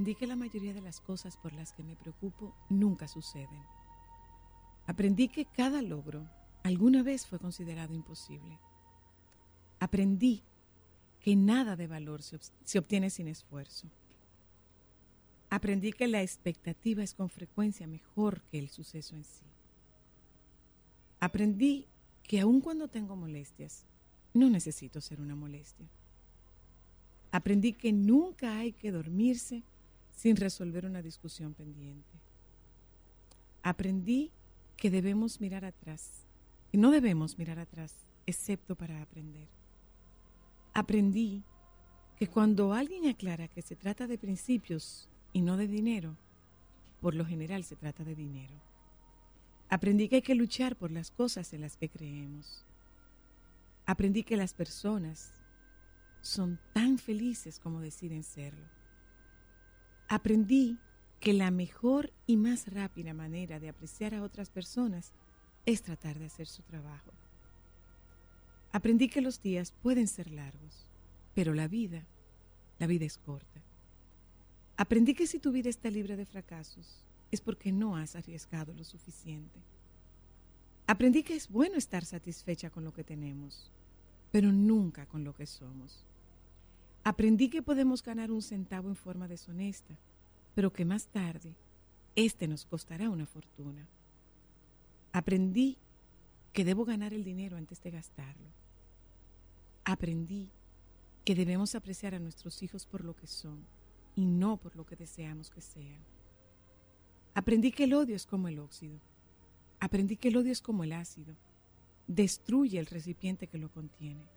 Aprendí que la mayoría de las cosas por las que me preocupo nunca suceden. Aprendí que cada logro alguna vez fue considerado imposible. Aprendí que nada de valor se, obtiene sin esfuerzo. Aprendí que la expectativa es con frecuencia mejor que el suceso en sí. Aprendí que aun cuando tengo molestias, no necesito ser una molestia. Aprendí que nunca hay que dormirse sin resolver una discusión pendiente. Aprendí que debemos mirar atrás y no debemos mirar atrás excepto para aprender. Aprendí que cuando alguien aclara que se trata de principios y no de dinero, por lo general se trata de dinero. Aprendí que hay que luchar por las cosas en las que creemos. Aprendí que las personas son tan felices como deciden serlo. Aprendí que la mejor y más rápida manera de apreciar a otras personas es tratar de hacer su trabajo. Aprendí que los días pueden ser largos, pero la vida, la vida es corta. Aprendí que si tu vida está libre de fracasos es porque no has arriesgado lo suficiente. Aprendí que es bueno estar satisfecha con lo que tenemos, pero nunca con lo que somos. Aprendí que podemos ganar un centavo en forma deshonesta, pero que más tarde este nos costará una fortuna. Aprendí que debo ganar el dinero antes de gastarlo. Aprendí que debemos apreciar a nuestros hijos por lo que son y no por lo que deseamos que sean. Aprendí que el odio es como el óxido. Aprendí que el odio es como el ácido. Destruye el recipiente que lo contiene.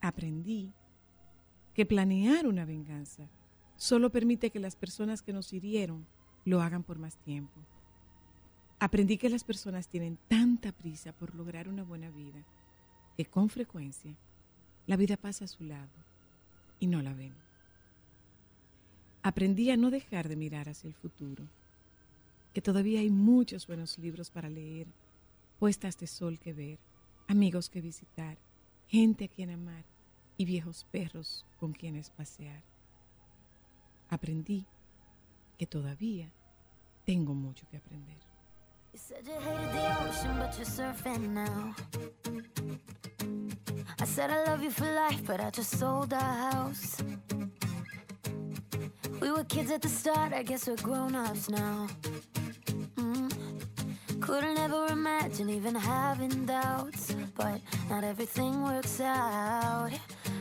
Aprendí que planear una venganza solo permite que las personas que nos hirieron lo hagan por más tiempo. Aprendí que las personas tienen tanta prisa por lograr una buena vida que con frecuencia la vida pasa a su lado y no la ven. Aprendí a no dejar de mirar hacia el futuro, que todavía hay muchos buenos libros para leer, puestas de sol que ver, amigos que visitar, gente a quien amar y viejos perros con quienes pasear. Aprendí que todavía tengo mucho que aprender. You said you hated the ocean, but you're surfing now. I said I love you for life, but I just sold our house. We were kids at the start, I guess we're grown ups now. Mm. Couldn't ever imagine even having doubts, but not everything works out.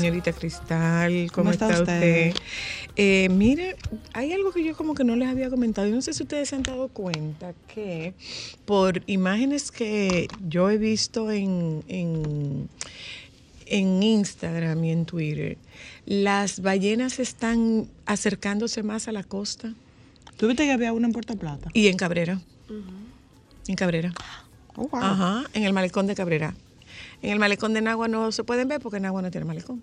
señorita Cristal, ¿cómo, ¿Cómo está, está usted? usted? Eh, mire, hay algo que yo como que no les había comentado. Yo no sé si ustedes se han dado cuenta que por imágenes que yo he visto en, en, en Instagram y en Twitter, las ballenas están acercándose más a la costa ¿Tú viste que había una en Puerto Plata? y en Cabrera. En Cabrera. Oh, wow. Ajá, en el malecón de Cabrera. En el malecón de Nagua no se pueden ver porque Nagua no tiene malecón.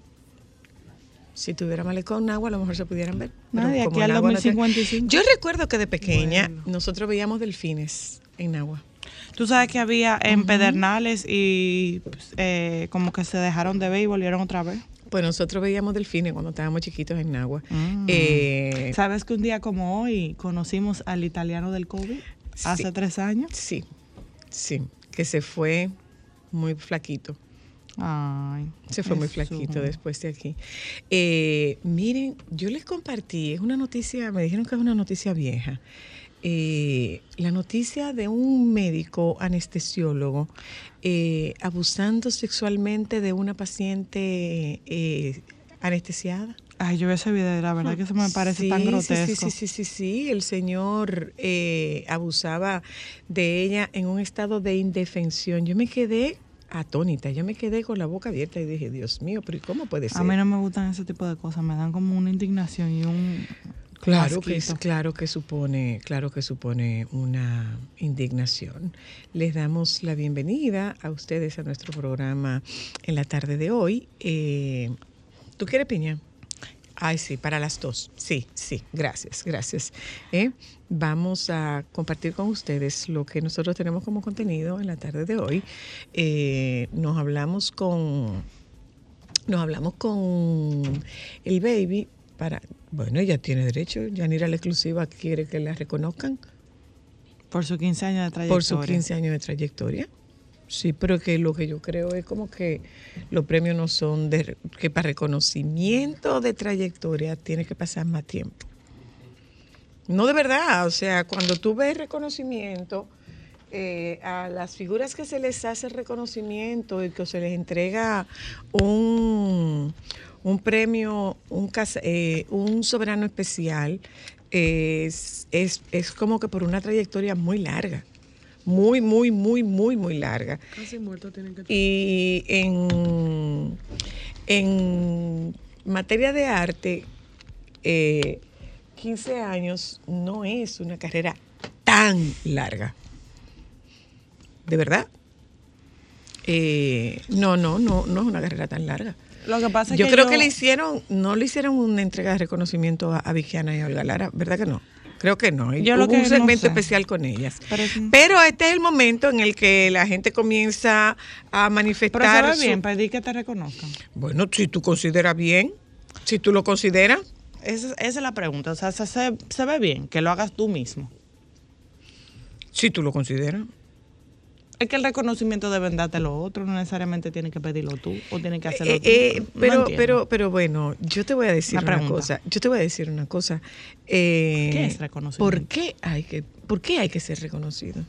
Si tuviera malecón Nagua, a lo mejor se pudieran ver. pero No, de como aquí al Nagua no tiene- 2055. Yo recuerdo que de pequeña nosotros veíamos delfines en Nagua. Tú sabes que había en Pedernales y pues, eh, como que se dejaron de ver y volvieron otra vez. Pues nosotros veíamos delfines cuando estábamos chiquitos en Nagua. Mm. Eh, ¿Sabes que un día como hoy conocimos al italiano del COVID? Hace tres años. sí, sí, que se fue muy flaquito. Ay. Se fue muy flaquito después de aquí. Eh, miren, yo les compartí, es una noticia, me dijeron que es una noticia vieja. Eh, la noticia de un médico anestesiólogo eh, abusando sexualmente de una paciente eh, anestesiada. Ay, yo vi ese video, la verdad que eso me parece Sí, tan grotesco. Sí, sí, sí, sí, sí. El señor eh, abusaba de ella en un estado de indefensión. Yo me quedé atónita, yo me quedé con la boca abierta y dije, Dios mío, pero ¿y cómo puede ser? A mí no me gustan ese tipo de cosas, me dan como una indignación y un Claro que es, claro que supone, claro que supone una indignación. Les damos la bienvenida a ustedes a nuestro programa en la tarde de hoy. Eh, ¿Tú quieres piña? Ay, sí, para las dos. Sí, sí, gracias, gracias. Eh, Vamos a compartir con ustedes lo que nosotros tenemos como contenido en la tarde de hoy. Eh, nos hablamos con nos hablamos con el baby para, bueno, ella tiene derecho, Yanira la exclusiva quiere que la reconozcan por sus 15 años de trayectoria. por sus 15 años de trayectoria. Sí, pero que lo que yo creo es como que los premios no son de, que para reconocimiento de trayectoria tiene que pasar más tiempo. No de verdad, o sea, cuando tú ves reconocimiento, eh, a las figuras que se les hace reconocimiento y que se les entrega un, un premio, un, eh, un soberano especial, es, es, es como que por una trayectoria muy larga, muy, muy, muy, muy, muy larga. Casi muerto tienen que Y en, en materia de arte, eh, 15 años no es una carrera tan larga. ¿De verdad? Eh, no, no, no, no es una carrera tan larga. Lo que pasa es Yo que creo que le hicieron, no le hicieron una entrega de reconocimiento a, a Vigiana y a Olga Lara, ¿verdad que no? Creo que no. Yo lo que un no segmento sé. especial con ellas. Pero es- Pero este es el momento en el que la gente comienza a manifestar. Pero se ve su- bien, pedir que te reconozcan. Bueno, si tú consideras bien, si tú lo consideras, Esa, esa es la pregunta. O sea, se, se- se ve bien que lo hagas tú mismo. si tú lo consideras. Es que el reconocimiento deben darte lo otro, no necesariamente tienes que pedirlo tú o tienes que hacerlo Eh, tú. eh, pero, pero, pero bueno, yo te voy a decir Una cosa. Yo te voy a decir una cosa. Eh, ¿Qué es reconocimiento? ¿Por qué hay que, por qué hay que ser reconocido?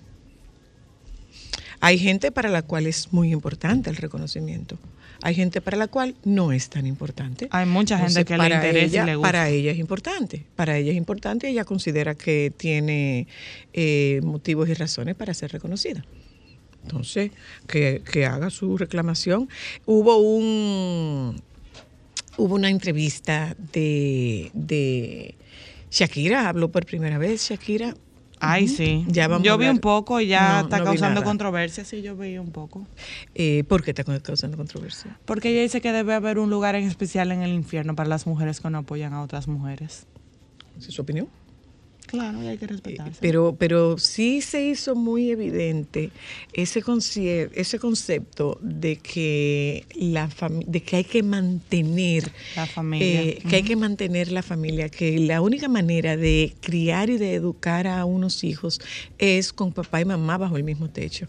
Hay gente para la cual es muy importante el reconocimiento. Hay gente para la cual no es tan importante. Hay mucha gente Entonces, que le interesa ella, y le gusta. Para ella es importante. Para ella es importante y ella considera que tiene eh, motivos y razones para ser reconocida. Entonces, que, que haga su reclamación. Hubo un hubo una entrevista de, de Shakira, habló por primera vez Shakira. Ay, sí. Ya vamos yo vi un poco y ya No, está no causando controversia. Sí, yo vi un poco. Eh, ¿Por qué está causando controversia? Porque ella dice que debe haber un lugar en especial en el infierno para las mujeres que no apoyan a otras mujeres. ¿Esa es su opinión? Claro, y hay que respetarse. Pero, pero sí se hizo muy evidente ese, concie- ese concepto de que, la de que hay que mantener La familia. eh, que hay que mantener la familia, que la única manera de criar y de educar a unos hijos es con papá y mamá bajo el mismo techo.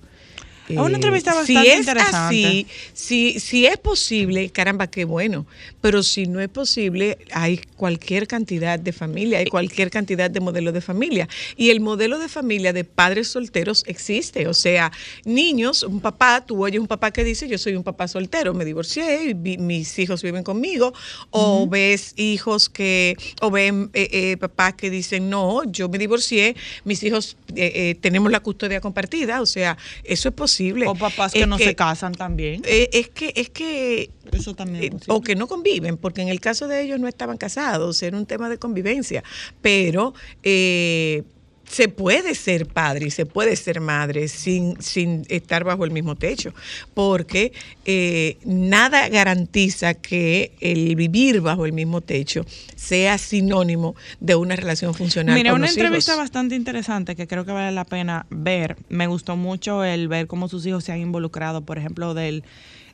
Es una entrevista si bastante es interesante. Así, si, si es posible, caramba, qué bueno. Pero si no es posible, hay cualquier cantidad de familia, hay cualquier cantidad de modelos de familia. Y el modelo de familia de padres solteros existe. O sea, niños, un papá, tú oyes un papá que dice, yo soy un papá soltero, me divorcié, y vi- mis hijos viven conmigo. O ves hijos que, o ven eh, eh, papás que dicen, no, yo me divorcié, mis hijos eh, eh, tenemos la custodia compartida. O sea, eso es posible. O papás que Es no se casan también. eh, es que, es que Eso también es eh, posible. o que no conviven, porque en el caso de ellos no estaban casados, era un tema de convivencia, pero eh, se puede ser padre y se puede ser madre sin, sin estar bajo el mismo techo, porque eh, nada garantiza que el vivir bajo el mismo techo sea sinónimo de una relación funcional Mira, con una los entrevista hijos. bastante interesante que creo que vale la pena ver. Me gustó mucho el ver cómo sus hijos se han involucrado, por ejemplo, del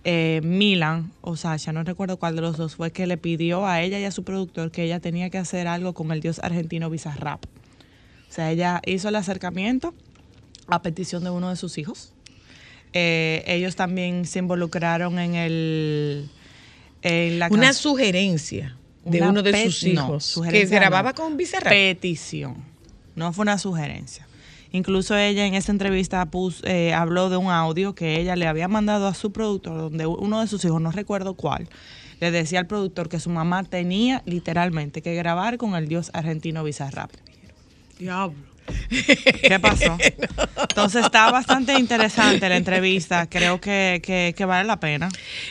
eh, Milan o Sasha, no recuerdo cuál de los dos fue, que le pidió a ella y a su productor que ella tenía que hacer algo con el dios argentino Bizarrap. O sea, ella hizo el acercamiento a petición de uno de sus hijos. Eh, ellos también se involucraron en el... En la Una sugerencia de una uno de sus no, hijos que grababa no. con Bizarrap. Petición. No fue una sugerencia. Incluso ella en esa entrevista puso, eh, habló de un audio que ella le había mandado a su productor, donde uno de sus hijos, no recuerdo cuál, le decía al productor que su mamá tenía literalmente que grabar con el dios argentino Bizarrap. Diablo. ¿Qué pasó? Entonces está bastante interesante la entrevista. Creo que, que- que vale la pena.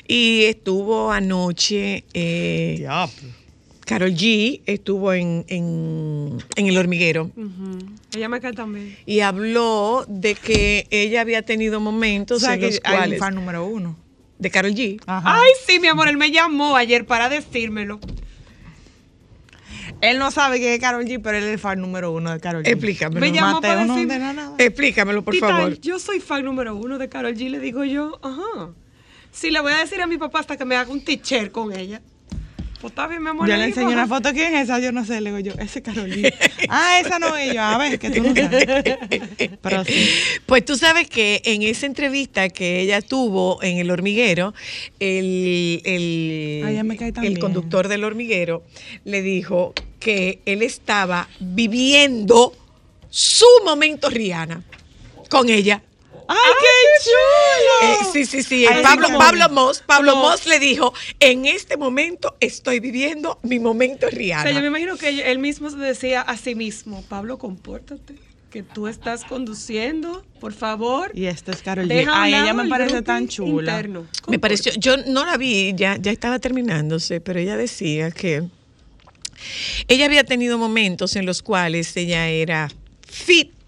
Y estuvo anoche, eh, Carol G estuvo en, en, en El Hormiguero Ella me cae también. y habló de que ella había tenido momentos O sea, en que los hay un cuales... fan número uno. De Carol G. Ajá. Ay, sí, mi amor, él me llamó ayer para decírmelo. Él no sabe que es Carol G, pero él es el fan número uno de Carol G. Explícamelo. Me llamó Mateo para no decirme- ordena nada. Explícamelo, por favor. Yo soy fan número uno de Carol G, le digo yo. Ajá. Sí, le voy a decir a mi papá hasta que me haga un teacher con ella. Pues está bien, mi amor. Yo le enseñé una foto. ¿Quién es esa? Yo no sé. Le digo yo, ese es Carol G. ah, esa no es yo. A ver, que tú no sabes. Pero sí. Pues tú sabes que en esa entrevista que ella tuvo en El Hormiguero, el, el, Ay, el conductor del Hormiguero le dijo que él estaba viviendo su momento Rihanna con ella. ¡Ay, qué chulo! Eh, sí, sí, sí. Ay, Pablo, Pablo Moss, Pablo Moss le dijo, en este momento estoy viviendo mi momento O sea, yo me imagino que él mismo se decía a sí mismo, Pablo, compórtate, que tú estás conduciendo, por favor. Y esta es Carol G. Deja a ella me parece tan chula. interno. Me pareció, yo no la vi, ya, ya estaba terminándose, pero ella decía que ella había tenido momentos en los cuales ella era fit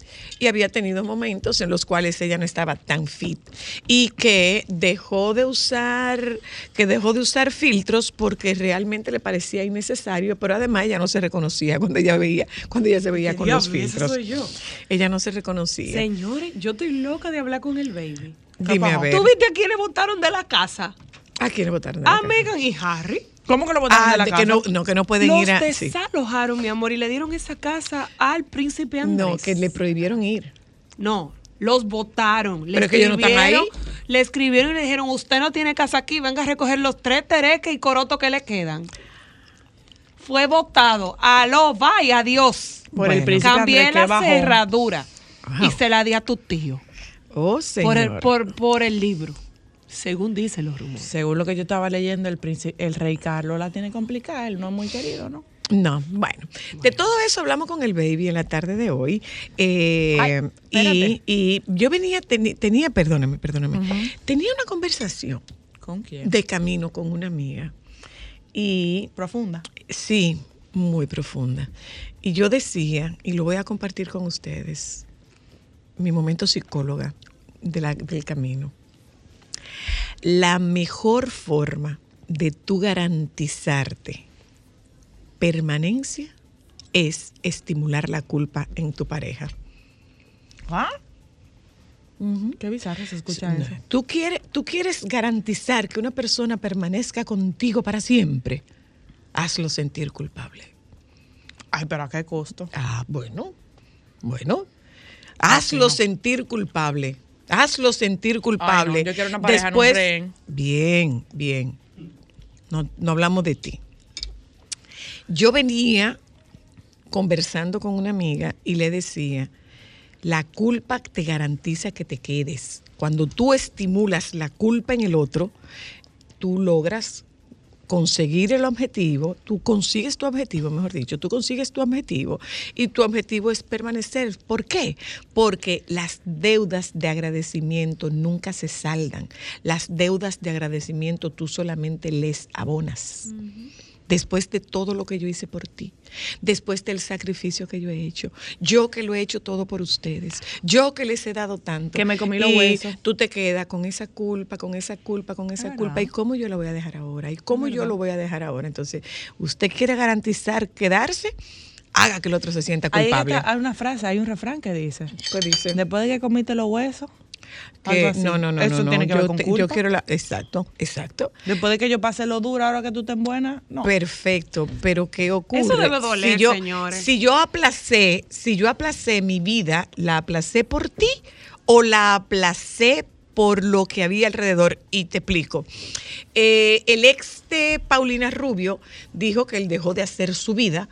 y había tenido momentos en los cuales ella no estaba tan fit y que dejó de usar que dejó de usar filtros porque realmente le parecía innecesario, pero además ella no se reconocía cuando ella veía cuando ella se veía ¿Qué con los diablo? Filtros. soy yo. Ella no se reconocía. Señores, yo estoy loca de hablar con el baby. Dime a ver. ¿Tú viste a quién le votaron de la casa? ¿A quién le votaron? de la A casa? Megan y Harry. ¿Cómo que lo botaron Ah, de la de casa? que no, no, que no pueden Los ir a. sí. desalojaron, mi amor, y le dieron esa casa al príncipe Andrés. No, que le prohibieron ir. No, los votaron. Le Pero es que ellos no están ahí. escribieron- Le escribieron y le dijeron, usted no tiene casa aquí, venga a recoger los tres tereques y corotos que le quedan. Fue votado. Aló, vaya, adiós. Por el príncipe Cambié Andrés, la cerradura y se la di a tu tío. Oh, señor. Por el, por, por el libro, según dicen los rumores. Según lo que yo estaba leyendo, el, el rey Carlos la tiene complicada. Él no es muy querido, ¿no? No, bueno. De todo eso hablamos con el baby en la tarde de hoy. Eh, Ay, y, y yo venía, tenía, perdóname, perdóname, tenía una conversación ¿Con quién? de camino con una amiga. Y Profunda. sí, muy profunda. Y yo decía, y lo voy a compartir con ustedes, mi momento psicóloga de la- del camino. La mejor forma de tú garantizarte permanencia es estimular la culpa en tu pareja. ¿Ah? Qué bizarro se escucha eso. ¿Tú quieres, tú quieres garantizar que una persona permanezca contigo para siempre. Hazlo sentir culpable. Ay, pero ¿a qué costo? Ah, bueno, bueno. Hazlo sentir culpable. Hazlo sentir culpable. Ay, no, yo quiero una pareja, Después, bien, bien. No, no hablamos de ti. Yo venía conversando con una amiga y le decía, la culpa te garantiza que te quedes. Cuando tú estimulas la culpa en el otro, tú logras conseguir el objetivo, tú consigues tu objetivo, mejor dicho, tú consigues tu objetivo y tu objetivo es permanecer. ¿Por qué? Porque las deudas de agradecimiento nunca se saldan. Las deudas de agradecimiento tú solamente les abonas. Después de todo lo que yo hice por ti, después del sacrificio que yo he hecho, yo que lo he hecho todo por ustedes, yo que les he dado tanto. Que me comí los huesos. Tú te quedas con esa culpa, con esa culpa, con esa Es culpa. ¿Y cómo yo la voy a dejar ahora? ¿Y cómo yo lo voy a dejar ahora? Entonces, usted quiere garantizar quedarse, haga que el otro se sienta culpable. hay una frase, hay un refrán que dice, ¿Qué dice? después de que comiste los huesos, Que- no, no, no, Eso no, no. tiene que ver yo, con te- culpa. yo quiero la, exacto, exacto. Después de que yo pase lo duro, ahora que tú estés buena, no. Perfecto, pero ¿qué ocurre? Eso debe doler, si yo, señores. Si yo aplacé, si yo aplacé mi vida, ¿la aplacé por ti o la aplacé por lo que había alrededor? Y te explico. Eh, el ex de Paulina Rubio dijo que él dejó de hacer su vida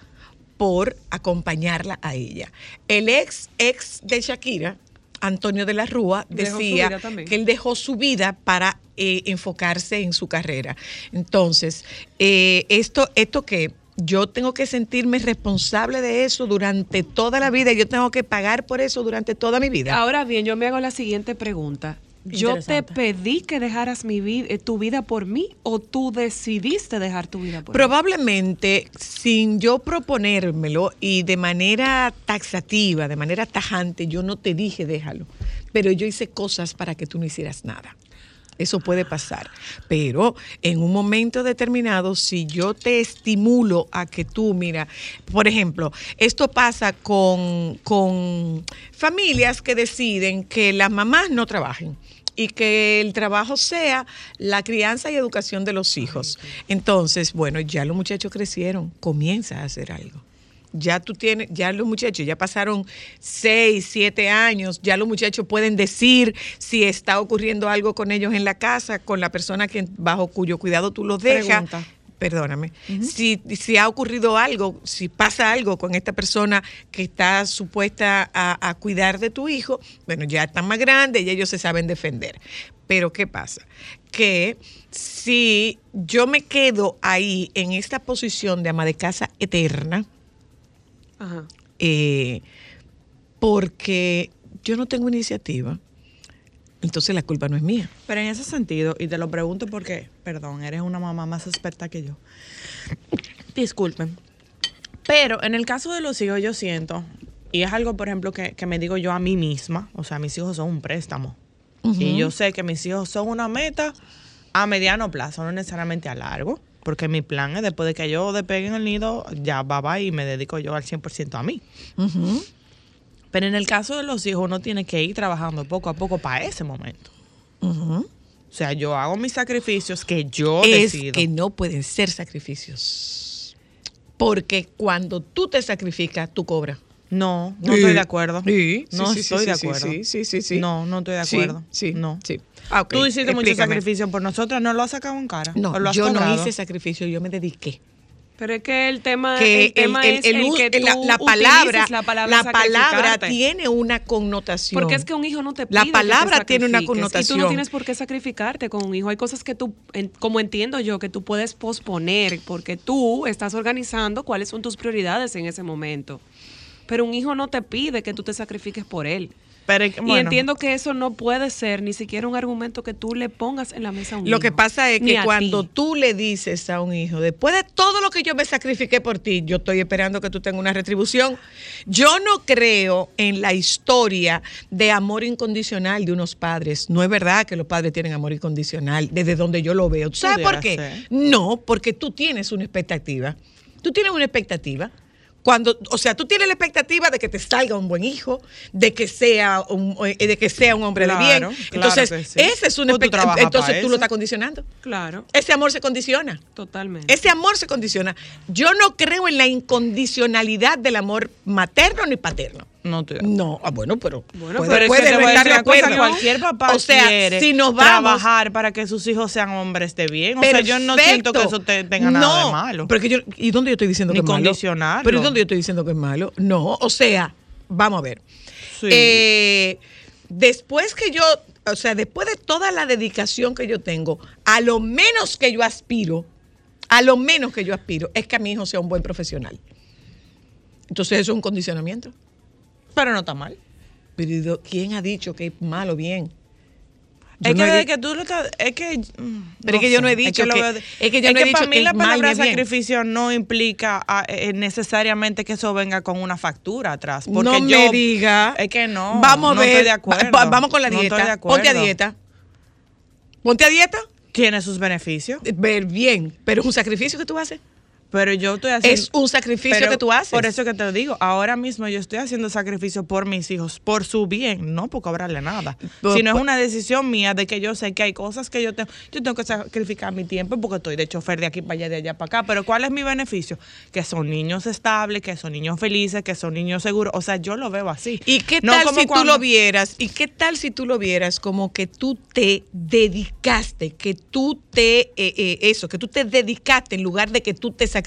por acompañarla a ella. El ex ex de Shakira, Antonio de la Rúa, decía que él dejó su vida para eh, enfocarse en su carrera. Entonces, eh, esto, esto que yo tengo que sentirme responsable de eso durante toda la vida, yo tengo que pagar por eso durante toda mi vida. Ahora bien, yo me hago la siguiente pregunta. ¿Yo te pedí que dejaras mi vi- eh, tu vida por mí o tú decidiste dejar tu vida por mí? Probablemente sin yo proponérmelo y de manera taxativa, de manera tajante, yo no te dije déjalo, pero yo hice cosas para que tú no hicieras nada. Eso puede pasar. Pero en un momento determinado, si yo te estimulo a que tú, mira, por ejemplo, esto pasa con, con familias que deciden que las mamás no trabajen y que el trabajo sea la crianza y educación de los hijos. Entonces, bueno, ya los muchachos crecieron, comienza a hacer algo. Ya tú tienes, ya los muchachos ya pasaron seis, siete años, ya los muchachos pueden decir si está ocurriendo algo con ellos en la casa, con la persona que, bajo cuyo cuidado tú los dejas. Pregunta. Perdóname, si, si ha ocurrido algo, si pasa algo con esta persona que está supuesta a, a cuidar de tu hijo, bueno, ya están más grandes y ellos se saben defender. Pero ¿qué pasa? Que si yo me quedo ahí en esta posición de ama de casa eterna, Ajá. eh, porque yo no tengo iniciativa, entonces la culpa no es mía. Pero en ese sentido, y te lo pregunto porque, perdón, eres una mamá más experta que yo. Disculpen. Pero en el caso de los hijos, yo siento, y es algo, por ejemplo, que, que me digo yo a mí misma, o sea, mis hijos son un préstamo. Y yo sé que mis hijos son una meta a mediano plazo, no necesariamente a largo, porque mi plan es después de que yo despegue en el nido, ya va, va y me dedico yo al 100% a mí. Ujú. Pero en el caso de los hijos, uno tiene que ir trabajando poco a poco para ese momento. O sea, yo hago mis sacrificios que yo es decido. que no pueden ser sacrificios. Porque cuando tú te sacrificas, tú cobras. No, no Sí. estoy de acuerdo. Sí, sí, no sí, estoy sí, de acuerdo. sí, sí, sí. No, no estoy de acuerdo. sí, no. sí. Ah, Tú hiciste mucho sacrificio por nosotras, ¿no lo has sacado en cara? No, ¿O lo has yo no hice sacrificio, yo me dediqué. Pero es que el tema, que el tema el- es el- que tú la, la palabra, la palabra, la palabra tiene una connotación. Porque es que un hijo no te pide La que te palabra tiene una sacrifiques, Y tú connotación. no tienes por qué sacrificarte con un hijo. Hay cosas que tú, como entiendo yo, que tú puedes posponer porque tú estás organizando cuáles son tus prioridades en ese momento. Pero un hijo no te pide que tú te sacrifiques por él. Pero, Y entiendo que eso no puede ser ni siquiera un argumento que tú le pongas en la mesa a un Lo hijo. que pasa es que cuando ti. tú le dices a un hijo, después de todo lo que yo me sacrifiqué por ti, yo estoy esperando que tú tengas una retribución. Yo no creo en la historia de amor incondicional de unos padres. No es verdad que los padres tienen amor incondicional, desde donde yo lo veo. ¿Tú sabes por qué? Ser. No, porque tú tienes una expectativa. Tú tienes una expectativa. Cuando, o sea, tú tienes la expectativa de que te salga un buen hijo, de que sea un, eh, de que sea un hombre Claro, de bien. claro Entonces, que sí. esa es una Pues tú expectativa. Entonces tú eso. lo estás condicionando. Claro, Ese amor se condiciona. totalmente. Ese amor se condiciona. Yo no creo en la incondicionalidad del amor materno ni paterno. No estoy No, ah, bueno, pero Bueno, puede, Pero puede te no estar de acuerdo. cualquier papá o sea, quiere si nos vamos trabajar para que sus hijos sean hombres de bien. O sea, yo no siento que eso te, tenga nada de malo. Pero que yo, ¿Y dónde yo estoy diciendo Ni que es malo? Pero ¿y dónde yo estoy diciendo que es malo? No, o sea, vamos a ver. Sí. Eh, después que yo, o sea, después de toda la dedicación que yo tengo, a lo menos que yo aspiro, a lo menos que yo aspiro, es que a mi hijo sea un buen profesional. Entonces eso es un condicionamiento. Pero no está mal. Pero ¿y do- ¿quién ha dicho que es malo o bien? Yo Es no que, he que tú lo estás. Es que. mm, Pero es que yo no he dicho que- es que yo no he dicho para mí que la palabra bien. sacrificio no implica ah, eh, necesariamente que eso venga con una factura atrás. Porque no yo, me diga. Es que no. Vamos a no ver. Estoy de acuerdo. Va- vamos con la estoy dieta. de. Ponte a dieta. Ponte a dieta. Tiene sus beneficios. Ver bien. Pero es un sacrificio que tú haces. Pero yo estoy haciendo. Es un sacrificio Pero que tú haces. Por eso que te lo digo. Ahora mismo yo estoy haciendo sacrificio por mis hijos, por su bien, no por cobrarle nada. Pero- sino es una decisión mía de que yo sé que hay cosas que yo tengo. Yo tengo que sacrificar mi tiempo porque estoy de chofer de aquí para allá, de allá para acá. Pero ¿cuál es mi beneficio? Que son niños estables, que son niños felices, que son niños seguros. O sea, yo lo veo así. ¿Y qué No tal como si tú lo vieras? ¿Y qué tal si tú lo vieras como que tú te dedicaste, que tú te, eh, eh, eso, que tú te dedicaste en lugar de que tú te sacrificaste?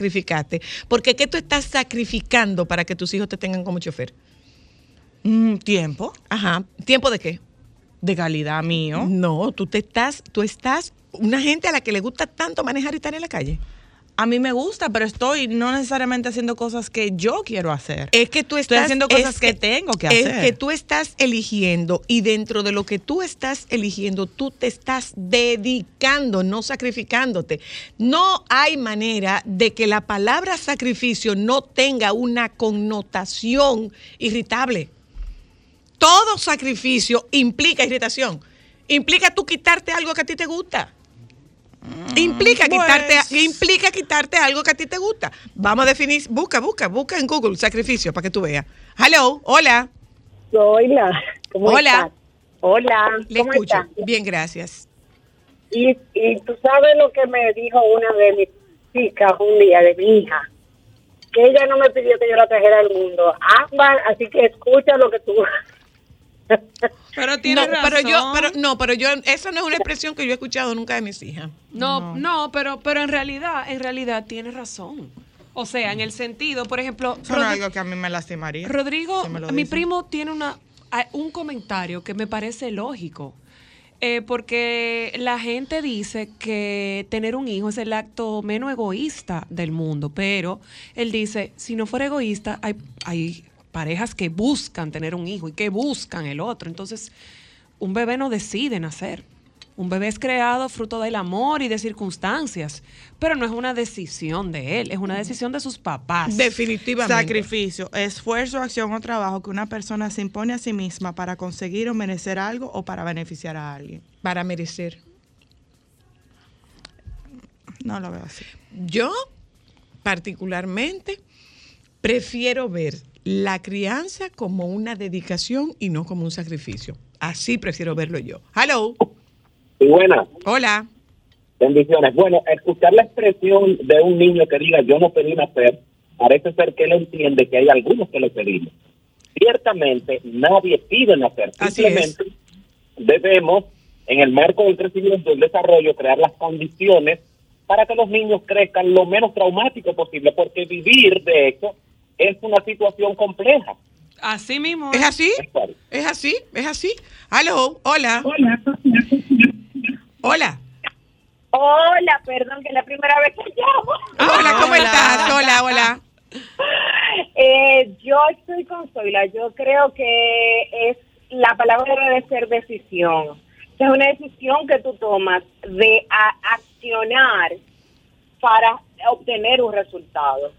Porque ¿qué tú estás sacrificando para que tus hijos te tengan como chofer? Mm, tiempo Ajá. ¿Tiempo de qué? de calidad mío. No, tú te estás, tú estás, una gente a la que le gusta tanto manejar y estar en la calle. A mí me gusta, pero estoy no necesariamente haciendo cosas que yo quiero hacer. Es que tú estás Estoy haciendo cosas es que tengo que Es hacer. que tú estás eligiendo y dentro de lo que tú estás eligiendo, tú te estás dedicando, no sacrificándote. No hay manera de que la palabra sacrificio no tenga una connotación irritable. Todo sacrificio implica irritación. Implica tú quitarte algo que a ti te gusta. Implica pues- quitarte, implica quitarte algo que a ti te gusta. Vamos a definir, busca, busca, busca en Google sacrificio para que tú veas. Hello, hola, Hola, ¿cómo Hola. estás? Hola, le ¿cómo escucho. estás? Bien, gracias. Y, y tú sabes lo que me dijo una de mis chicas un día, de mi hija, que ella no me pidió que yo la trajera al mundo. Ambas, así que escucha lo que tú... Pero No, tienes razón. pero yo, pero no, pero yo, esa no es una expresión que yo he escuchado nunca de mis hijas. No, no, pero, pero en realidad, en realidad tienes razón. O sea, en el sentido, por ejemplo, Eso no es Rod- algo que a mí me lastimaría. Rodrigo, si me lo mi primo tiene una, a- un comentario que me parece lógico. Eh, porque la gente dice que tener un hijo es el acto menos egoísta del mundo, pero él dice, si no fuera egoísta, hay, hay parejas que buscan tener un hijo y que buscan el otro. Entonces, un bebé no decide nacer. Un bebé es creado fruto del amor y de circunstancias, pero no es una decisión de él, es una decisión de sus papás. Definitivamente. Sacrificio, esfuerzo, acción o trabajo que una persona se impone a sí misma para conseguir o merecer algo o para beneficiar a alguien. Para merecer. No lo veo así. Yo, particularmente, prefiero ver la crianza como una dedicación y no como un sacrificio. Así prefiero verlo yo. Hello, Y buenas, hola. bendiciones. Bueno, escuchar la expresión de un niño que diga yo no pedí nacer, parece ser que él entiende que hay algunos que lo pedimos. Ciertamente, nadie pide nacer. Así Simplemente debemos, en el marco del crecimiento y el desarrollo, crear las condiciones para que los niños crezcan lo menos traumático posible, porque vivir, de hecho, es una situación compleja. Así mismo. ¿Es así? Es claro. ¿Es así? ¿Es así? Hello, hola. Hola. Hola, perdón, que es la primera vez que llamo. Hola, ¿cómo Hola. estás? Hola, hola. Eh, yo estoy con Zoila. Yo creo que es la palabra debe ser decisión. Es una decisión que tú tomas de a- accionar para obtener un resultado.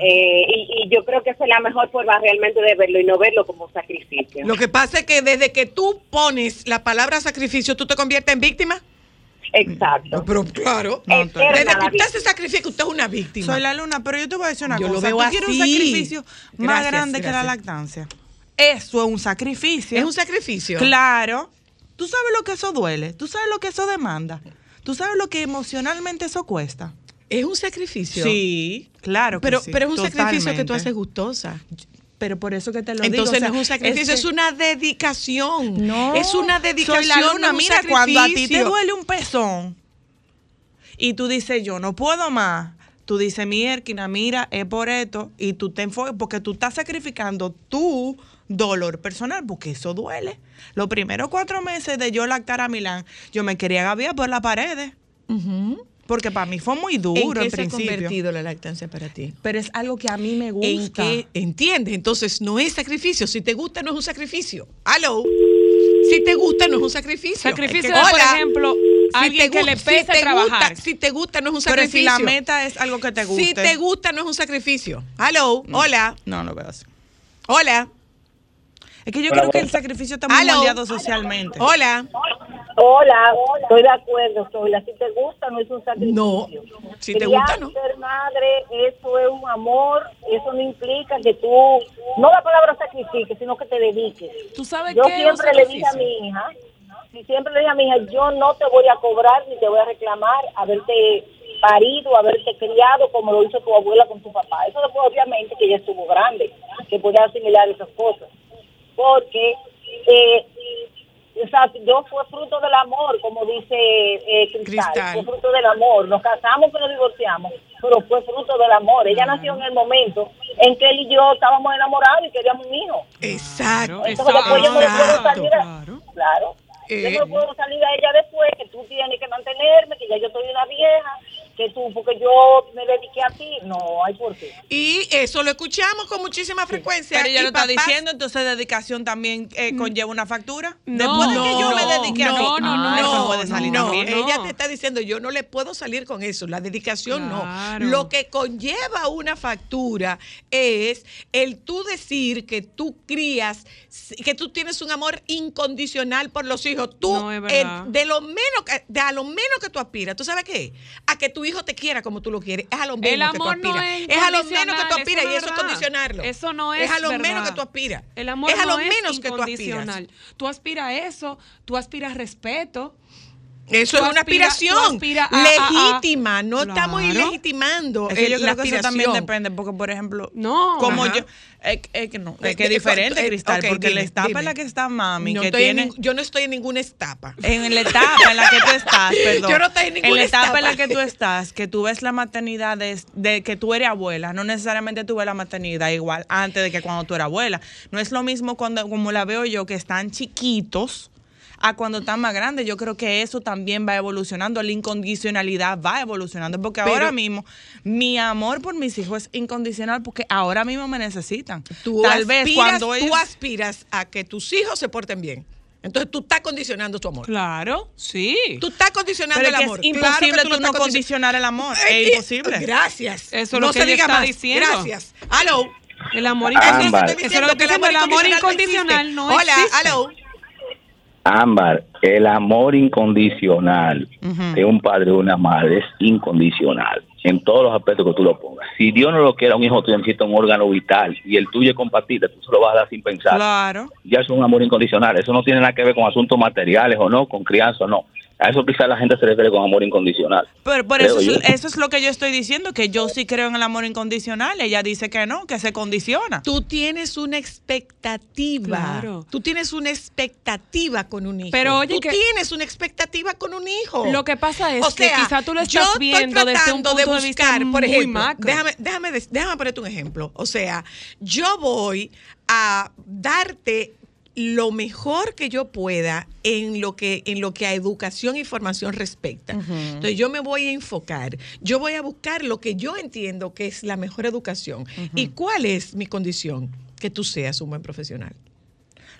Eh, y, y yo creo que esa es la mejor forma realmente de verlo y no verlo como sacrificio. Lo que pasa es que desde que tú pones la palabra sacrificio, tú te conviertes en víctima. Exacto. pero claro. No, Desde que usted se sacrifica, usted es una víctima. Soy la luna, pero yo te voy a decir una Yo lo cosa. veo ¿Tú quieres un así. sacrificio más Gracias, grande que la lactancia? Eso es un sacrificio. Es un sacrificio. Claro. Tú sabes lo que eso duele. Tú sabes lo que eso demanda. Tú sabes lo que emocionalmente eso cuesta. Es un sacrificio. Sí, claro. que Pero, sí, pero es un sacrificio que tú haces gustosa. Pero por eso que te lo Entonces digo. sea, no es un sacrificio, es, que- una dedicación. No, es una dedicación. Soy la luna, no es mira, cuando a ti te duele un pezón y tú dices, yo no puedo más, tú dices, mierda, mira, es por esto, y tú te enfocas, porque tú estás sacrificando tu dolor personal, porque eso duele. Los primeros cuatro meses de yo lactar a Milán, yo me quería gaviar por las paredes, porque para mí fue muy ¿En duro qué en se ha principio. convertido la lactancia para ti? Pero es algo que a mí me ¿En gusta. qué? ¿Entiendes? Entonces no es sacrificio. Si te gusta, no es un sacrificio. ¿Aló? Si te gusta, no es un sacrificio. Sacrificio que- por Hola. ejemplo, Si alguien te que le pese si te trabajar. Gusta, si te gusta, no es un Pero si sacrificio. la meta es algo que te guste. Si te gusta, no es un sacrificio. ¿Aló? Hola. No, lo veo así. Hola. Es que yo Hola, creo que el sacrificio está muy moldeado socialmente. Hola. Hola, estoy de acuerdo, Zoila. Si te gusta, no es un sacrificio. No. Si te Criar, gusta, no. ser madre, eso es un amor. Eso no implica que tú, no la palabra sacrifique, sino que te dediques. ¿Tú sabes Yo qué siempre le dije a mi hija, y siempre le dije a mi hija, yo no te voy a cobrar ni te voy a reclamar haberte parido, haberte criado como lo hizo tu abuela con tu papá. Eso después, obviamente, que ella estuvo grande, que podía asimilar esas cosas. Porque, eh, o sea, yo fue fruto del amor, como dice eh, Cristal, Cristal. fue fruto del amor. Nos casamos que nos divorciamos, pero fue fruto del amor. Ella nació en el momento en que él y yo estábamos enamorados y queríamos un hijo. Exacto. Entonces después yo no le puedo salir a, claro. Eh. Yo no puedo salir a ella después, que tú tienes que mantenerme, que ya yo soy una vieja, que tú, porque yo me dediqué a ti. No, hay por qué. Y eso lo escuchamos con muchísima frecuencia. Pero ella Y lo está diciendo, entonces dedicación también eh, conlleva una factura. No, Después de que yo me no, dediqué a ti. no, no, no, eso no, puede salir no, también. no. ella te está diciendo, yo no le puedo salir con eso. La dedicación Claro. no. Lo que conlleva una factura es el tú decir que tú crías, que tú tienes un amor incondicional por los hijos. Tú, No, eh, de lo menos, que- de a lo menos que tú aspiras, ¿tú sabes qué? A que tu hijo te quiera como tú lo quieres. Es a lo menos El que tú amor no aspiras. es a lo menos que tú aspiras eso y no eso es es condicionarlo. Eso no es Es a lo menos que tú aspiras. El amor es a no lo es menos que tú aspiras. Tú aspiras a eso, tú aspiras a respeto. Eso Tú es una aspiración aspira a- a- a- legítima. No estamos ilegitimando Es que yo creo la que eso también depende, porque por ejemplo, No. como Ajá. yo, es, es que no, Eh, es que es eh, diferente, eh, Cristal, porque la dime, etapa dime. en la que está mami, No que estoy en tiene, yo no estoy en ninguna etapa. en la etapa en la que tú estás, perdón, Yo no estoy en ninguna la etapa en la etapa. que tú estás, que tú ves la maternidad de, de que tú eres abuela, no necesariamente tú ves la maternidad igual antes de que cuando tú eras abuela. No es lo mismo cuando, como la veo yo, que están chiquitos a cuando están más grandes. Yo creo que eso también va evolucionando, la incondicionalidad va evolucionando, porque Pero- ahora mismo mi amor por mis hijos es incondicional porque ahora mismo me necesitan. Tú Tal vez cuando tú aspiras a que tus hijos se porten bien. Entonces tú estás condicionando tu amor. Claro, sí. Tú estás condicionando Pero el que amor. es Claro que imposible tú no condicionar el amor. Eh, Es eh, imposible. Gracias. Eso es no lo que se ella diga está más. diciendo. Gracias. Aló. El amor incondicional. Eso es lo que estoy diciendo, el amor incondicional no Hola, existe. aló. Ámbar, el amor incondicional de un padre o una madre es incondicional en todos los aspectos que tú lo pongas. Si Dios no lo quiere, un hijo tuyo necesita un órgano vital y el tuyo es compatible, tú se lo vas a dar sin pensar. Claro. Ya es un amor incondicional. Eso no tiene nada que ver con asuntos materiales o no, con crianza o no. A eso quizás la gente se refiere con amor incondicional. Pero por eso, es, eso es lo que yo estoy diciendo, que yo sí creo en el amor incondicional. Ella dice que no, que se condiciona. Tú tienes una expectativa. Claro. Tú tienes una expectativa con un hijo. Pero oye tú que- tienes una expectativa con un hijo. Lo que pasa es O que sea, quizá tú lo yo estás estoy viendo desde un tratando punto de, vista buscar, por muy ejemplo, macro. Déjame, déjame, déjame ponerte un ejemplo. O sea, yo voy a darte lo mejor que yo pueda en lo que en lo que a educación y formación respecta. Entonces yo me voy a enfocar, yo voy a buscar lo que yo entiendo que es la mejor educación. ¿Y cuál es mi condición? Que tú seas un buen profesional.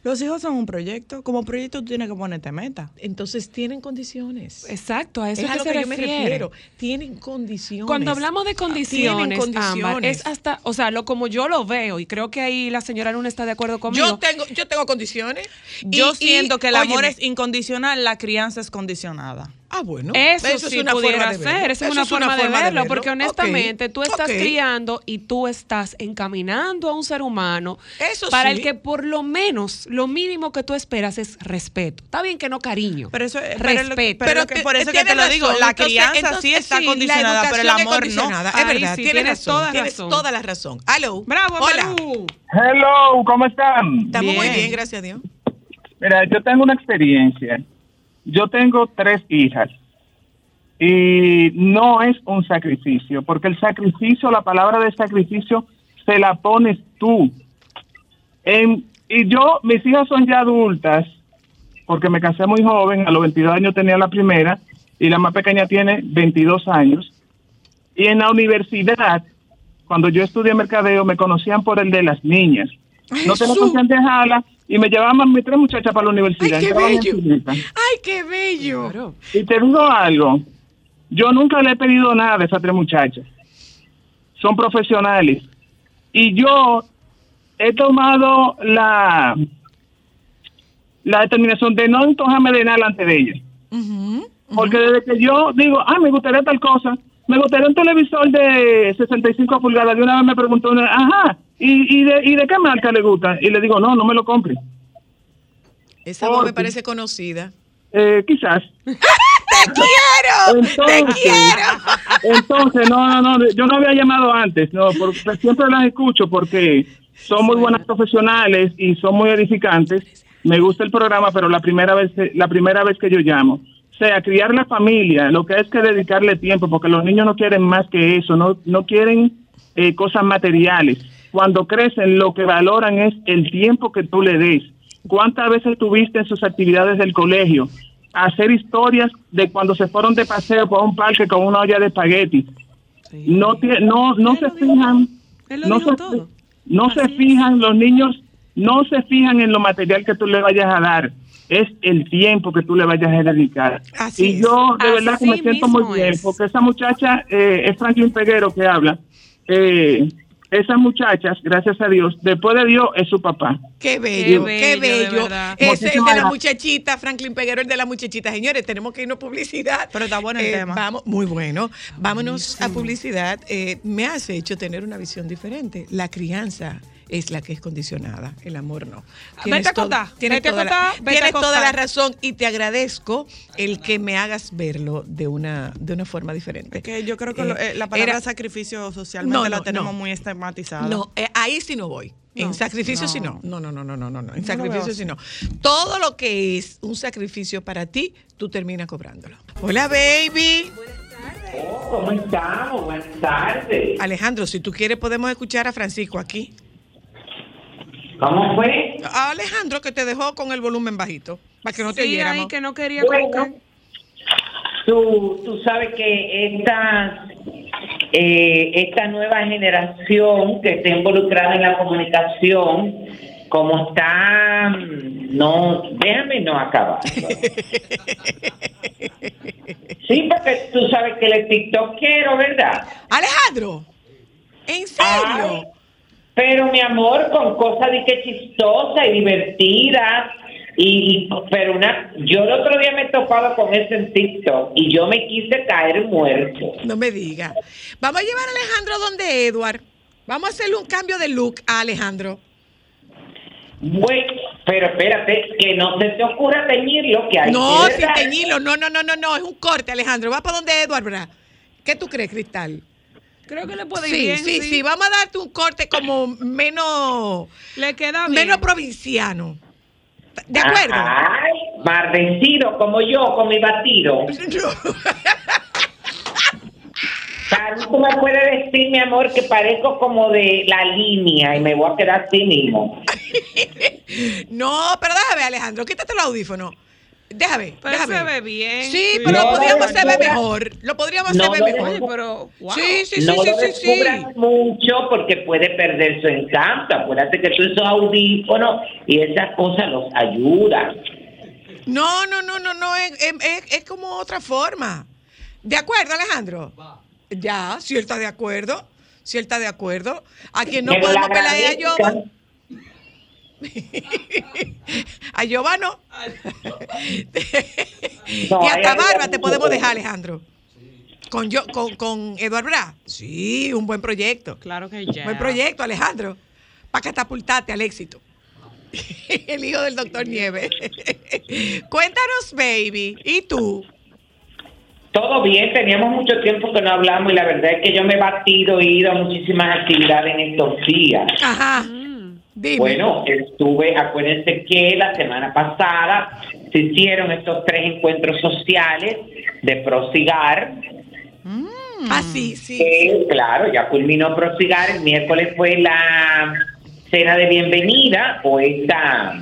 Los hijos son un proyecto. Como proyecto tú tienes que ponerte meta. Entonces tienen condiciones. Exacto, a eso es a lo que que se yo me refiero. Tienen condiciones. Cuando hablamos de Tienen condiciones, condiciones. Ámbar, es hasta, o sea, lo como yo lo veo, y creo que ahí la señora Luna está de acuerdo conmigo. yo tengo, yo tengo condiciones. Yo y- siento y, que el amor es incondicional, la crianza es condicionada. Ah, bueno. Eso, es sí una pudiera forma de verlo. ser, esa es Eso una forma, de, verlo, porque honestamente tú estás criando y tú estás encaminando a un ser humano Eso para sí. el que por lo menos, lo mínimo que tú esperas es respeto. Está bien que no cariño, Pero eso, pero lo- respeto. pero lo que- por eso que te lo digo, la Entonces- crianza entonces, sí está la condicionada, pero el educación es amor no. Es verdad, sí, tienes, tienes razón. toda tienes razón. toda la razón. Aló. Bravo, Hola. Hello, ¿cómo están? Estamos muy Bien. bien, gracias a Dios. Mira, yo tengo una experiencia. Yo tengo tres hijas y no es un sacrificio, porque el sacrificio, la palabra de sacrificio, se la pones tú. En- y yo, mis hijas son ya adultas, porque me casé muy joven, a los 22 años tenía la primera, y la más pequeña tiene 22 años. Y en la universidad, cuando yo estudié mercadeo, me conocían por el de las niñas. No con quién dejarla y me llevaban mis tres muchachas para la Ay, universidad. qué Entraban en bello. Ay, qué bello. Claro. Y te digo algo, yo nunca le he pedido nada a esas tres muchachas. Son profesionales. Y yo he tomado la, la determinación de no antojarme de nada delante de ellas. Porque desde que yo digo, ah, me gustaría tal cosa, me gustaría un televisor de 65 pulgadas, de una vez me preguntó, una, ajá, ¿y, y, de, ¿y de qué marca le gusta? Y le digo, no, no me lo compre. Esa voz me Porque- parece conocida. Eh, quizás. ¡Te quiero! ¡Te quiero! entonces, no, no, no, yo no había llamado antes, no, porque siempre las escucho porque son muy buenas profesionales y son muy edificantes. Me gusta el programa, pero la primera vez, la primera vez que yo llamo, sea, criar la familia, lo que es que dedicarle tiempo, porque los niños no quieren más que eso, no, no quieren eh, cosas materiales. Cuando crecen, lo que valoran es el tiempo que tú le des. ¿Cuántas veces tuviste en sus actividades del colegio? Hacer historias de cuando se fueron de paseo por un parque con una olla de espagueti. No, tie- no, no Él se fijan. No se, todo. no se es. fijan, los niños no se fijan en lo material que tú le vayas a dar. Es el tiempo que tú le vayas a dedicar. Así y yo de verdad que me siento muy bien, es. porque esa muchacha eh, es Franklin Peguero que habla. Eh, esas muchachas, gracias a Dios, después de Dios es su papá. Qué bello, Qué qué bello. Ese es el de la muchachita, Franklin Peguero, el de la muchachita. Señores, tenemos que irnos a publicidad. Eh, Pero está bueno el tema. Vamos, muy bueno. Vámonos a publicidad. Eh, me has hecho tener una visión diferente. La crianza es la que es condicionada, el amor no. Vete a tienes vete a toda la- acostar, vete a tienes toda la razón y te agradezco el que me hagas verlo de una, de una forma diferente. Es que yo creo que Eh, lo- eh, la palabra era- sacrificio socialmente No, la no, tenemos no. muy estigmatizada. No, eh, ahí sí no voy. En No, sacrificio sí no. no. No, no, no, no, no, no. En No lo veo sacrificio sí no. Todo lo que es un sacrificio para ti, tú terminas cobrándolo. Hola, baby. ¿Cómo estamos? Buenas tardes. Alejandro, si tú quieres podemos escuchar a Francisco aquí. ¿Cómo fue? A Alejandro que te dejó con el volumen bajito, para que no te Sí, oyéramos. ahí que no quería Bueno, que... tú, tú sabes que esta, eh, esta nueva generación que está involucrada en la comunicación, como está, no, déjame no acabar. Sí, porque tú sabes que el TikTok quiero, ¿verdad? Alejandro, ¿en serio? Ay, pero mi amor, con cosas de que chistosa y divertida. Y, pero una, yo el otro día me he topado con eso en TikTok y yo me quise caer muerto. No me diga. Vamos a llevar a Alejandro donde Edward. Vamos a hacerle un cambio de look a Alejandro. Bueno, pero espérate, que no se te ocurra teñirlo, que hay No, sin teñirlo. No, no, no, no, no. Es un corte, Alejandro. Va para donde Edward, ¿verdad? ¿Qué tú crees, Cristal? Creo que le puede ir Sí, bien, sí, sí, Vamos a darte un corte como menos, Le queda bien. menos provinciano. ¿De acuerdo? Ay, mardecido como yo, con mi batido. Tal, tú me puedes decir, mi amor, que parezco como de la línea y me voy a quedar así mismo. No, pero déjame, Alejandro, quítate el audífono. Déjame, Pero déjame. se ve bien. Sí, pero No, lo podríamos hacer no, mejor. Lo podríamos hacer no, mejor. Oye, pero... Wow. Sí, sí, sí, no sí, lo sí, mucho porque puede perder su encanto. Acuérdate que tú esos audífonos y esas cosas los ayudan. No, no, no, no, no, es, es- es- es como otra forma. ¿De acuerdo, Alejandro? Ya, si él está de acuerdo, si él está de acuerdo. A quien no podemos pelar a agradezca. A Giovanno. No, y hasta Barba te podemos dejar, Alejandro. Con, yo, con, con Eduard Bra. Sí, un buen proyecto. Claro que ya. Buen proyecto, Alejandro. Para catapultarte al éxito. El hijo del doctor Nieves. Cuéntanos, baby. ¿Y tú? Todo bien, teníamos mucho tiempo que no hablamos y la verdad es que yo me he batido, he ido a muchísimas actividades en estos días. Ajá. Mm. Dime. Bueno, estuve, acuérdense que la semana pasada se hicieron estos tres encuentros sociales de Prosigar. Ah, sí, sí. que, claro, ya culminó Prosigar. El miércoles fue la cena de bienvenida o esta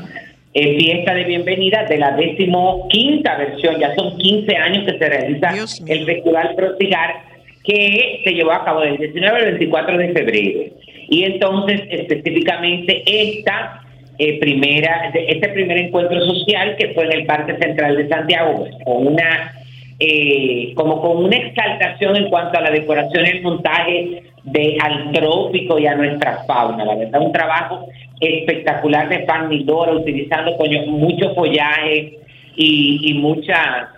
eh, fiesta de bienvenida de la decimoquinta versión. Ya son 15 años que se realiza el Festival Prosigar que se llevó a cabo del 19 al 24 de febrero. Y entonces, específicamente, esta eh, primera, este primer encuentro social que fue en el Parque Central de Santiago, pues, con una eh, como con una exaltación en cuanto a la decoración y el montaje de al trópico y a nuestra fauna. La verdad, un trabajo espectacular de Fan Midora, utilizando coño, mucho follaje y, y mucha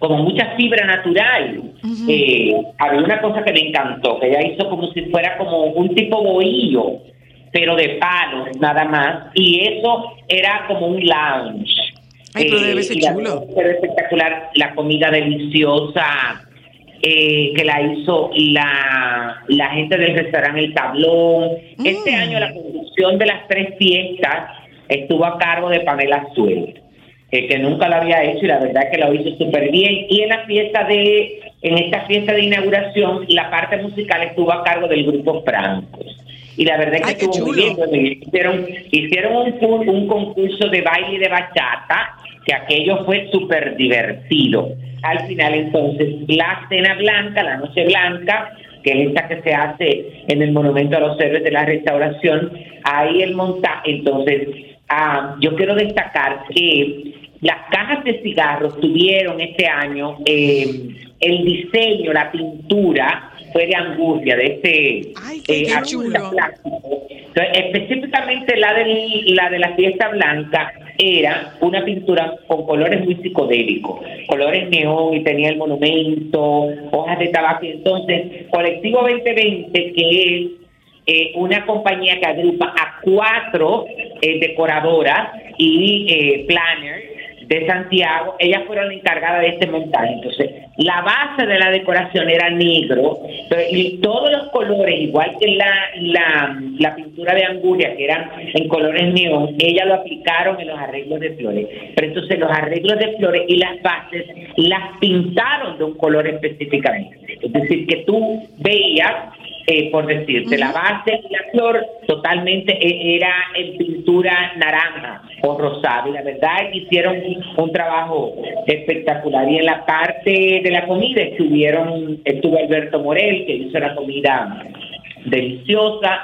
como mucha fibra natural. Eh, había una cosa que me encantó, que ella hizo como si fuera como un tipo bohío, pero de palos nada más, y eso era como un lounge. Ay, pero debe ser y la- chulo. Pero espectacular, la comida deliciosa eh, que la hizo la, la gente del restaurante El Tablón. Este año la conducción de las tres fiestas estuvo a cargo de Pamela Suel, eh, que nunca lo había hecho y la verdad que lo hizo súper bien. Y en la fiesta de, en esta fiesta de inauguración, la parte musical estuvo a cargo del grupo Francos. Y la verdad es que Ay, estuvo muy bien. Hicieron, hicieron un, un concurso de baile de bachata, que aquello fue súper divertido. Al final, entonces, la cena blanca, la noche blanca, que es esta que se hace en el Monumento a los Héroes de la Restauración, ahí el montaje. Entonces, ah, yo quiero destacar que las cajas de cigarros tuvieron este año eh, el diseño, la pintura, fue de angustia, de este Ay, qué- chulo. plástico. Entonces, específicamente la, del, la de la fiesta blanca era una pintura con colores muy psicodélicos, colores neón y tenía el monumento, hojas de tabaco. Entonces, Colectivo 2020, que es eh, una compañía que agrupa a cuatro eh, decoradoras y eh, planners de Santiago, ellas fueron las encargadas de este montaje. Entonces, la base de la decoración era negro, y todos los colores, igual que la, la, la pintura de Anguria, que eran en colores neón, ellas lo aplicaron en los arreglos de flores. Pero entonces los arreglos de flores y las bases las pintaron de un color específicamente. Es decir, que tú veías eh, por decirte, la base y la flor totalmente eh, era en pintura naranja o rosada. Y la verdad hicieron un, un trabajo espectacular. Y en la parte de la comida estuvieron, estuvo Alberto Morel, que hizo la comida deliciosa.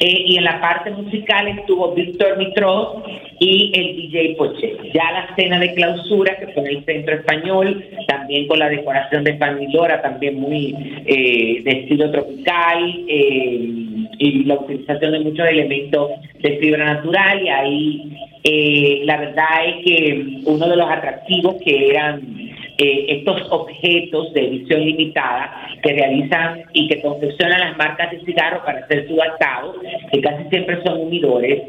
Eh, y en la parte musical estuvo Víctor Mitros y el DJ Poche. Ya la cena de clausura, que fue en el Centro Español, también con la decoración de Panilora, también muy eh, de estilo tropical, eh, y la utilización de muchos elementos de fibra natural. Y ahí eh, la verdad es que uno de los atractivos que eran eh, estos objetos de edición limitada que realizan y que confeccionan las marcas de cigarros para ser subastados, que casi siempre son unidores.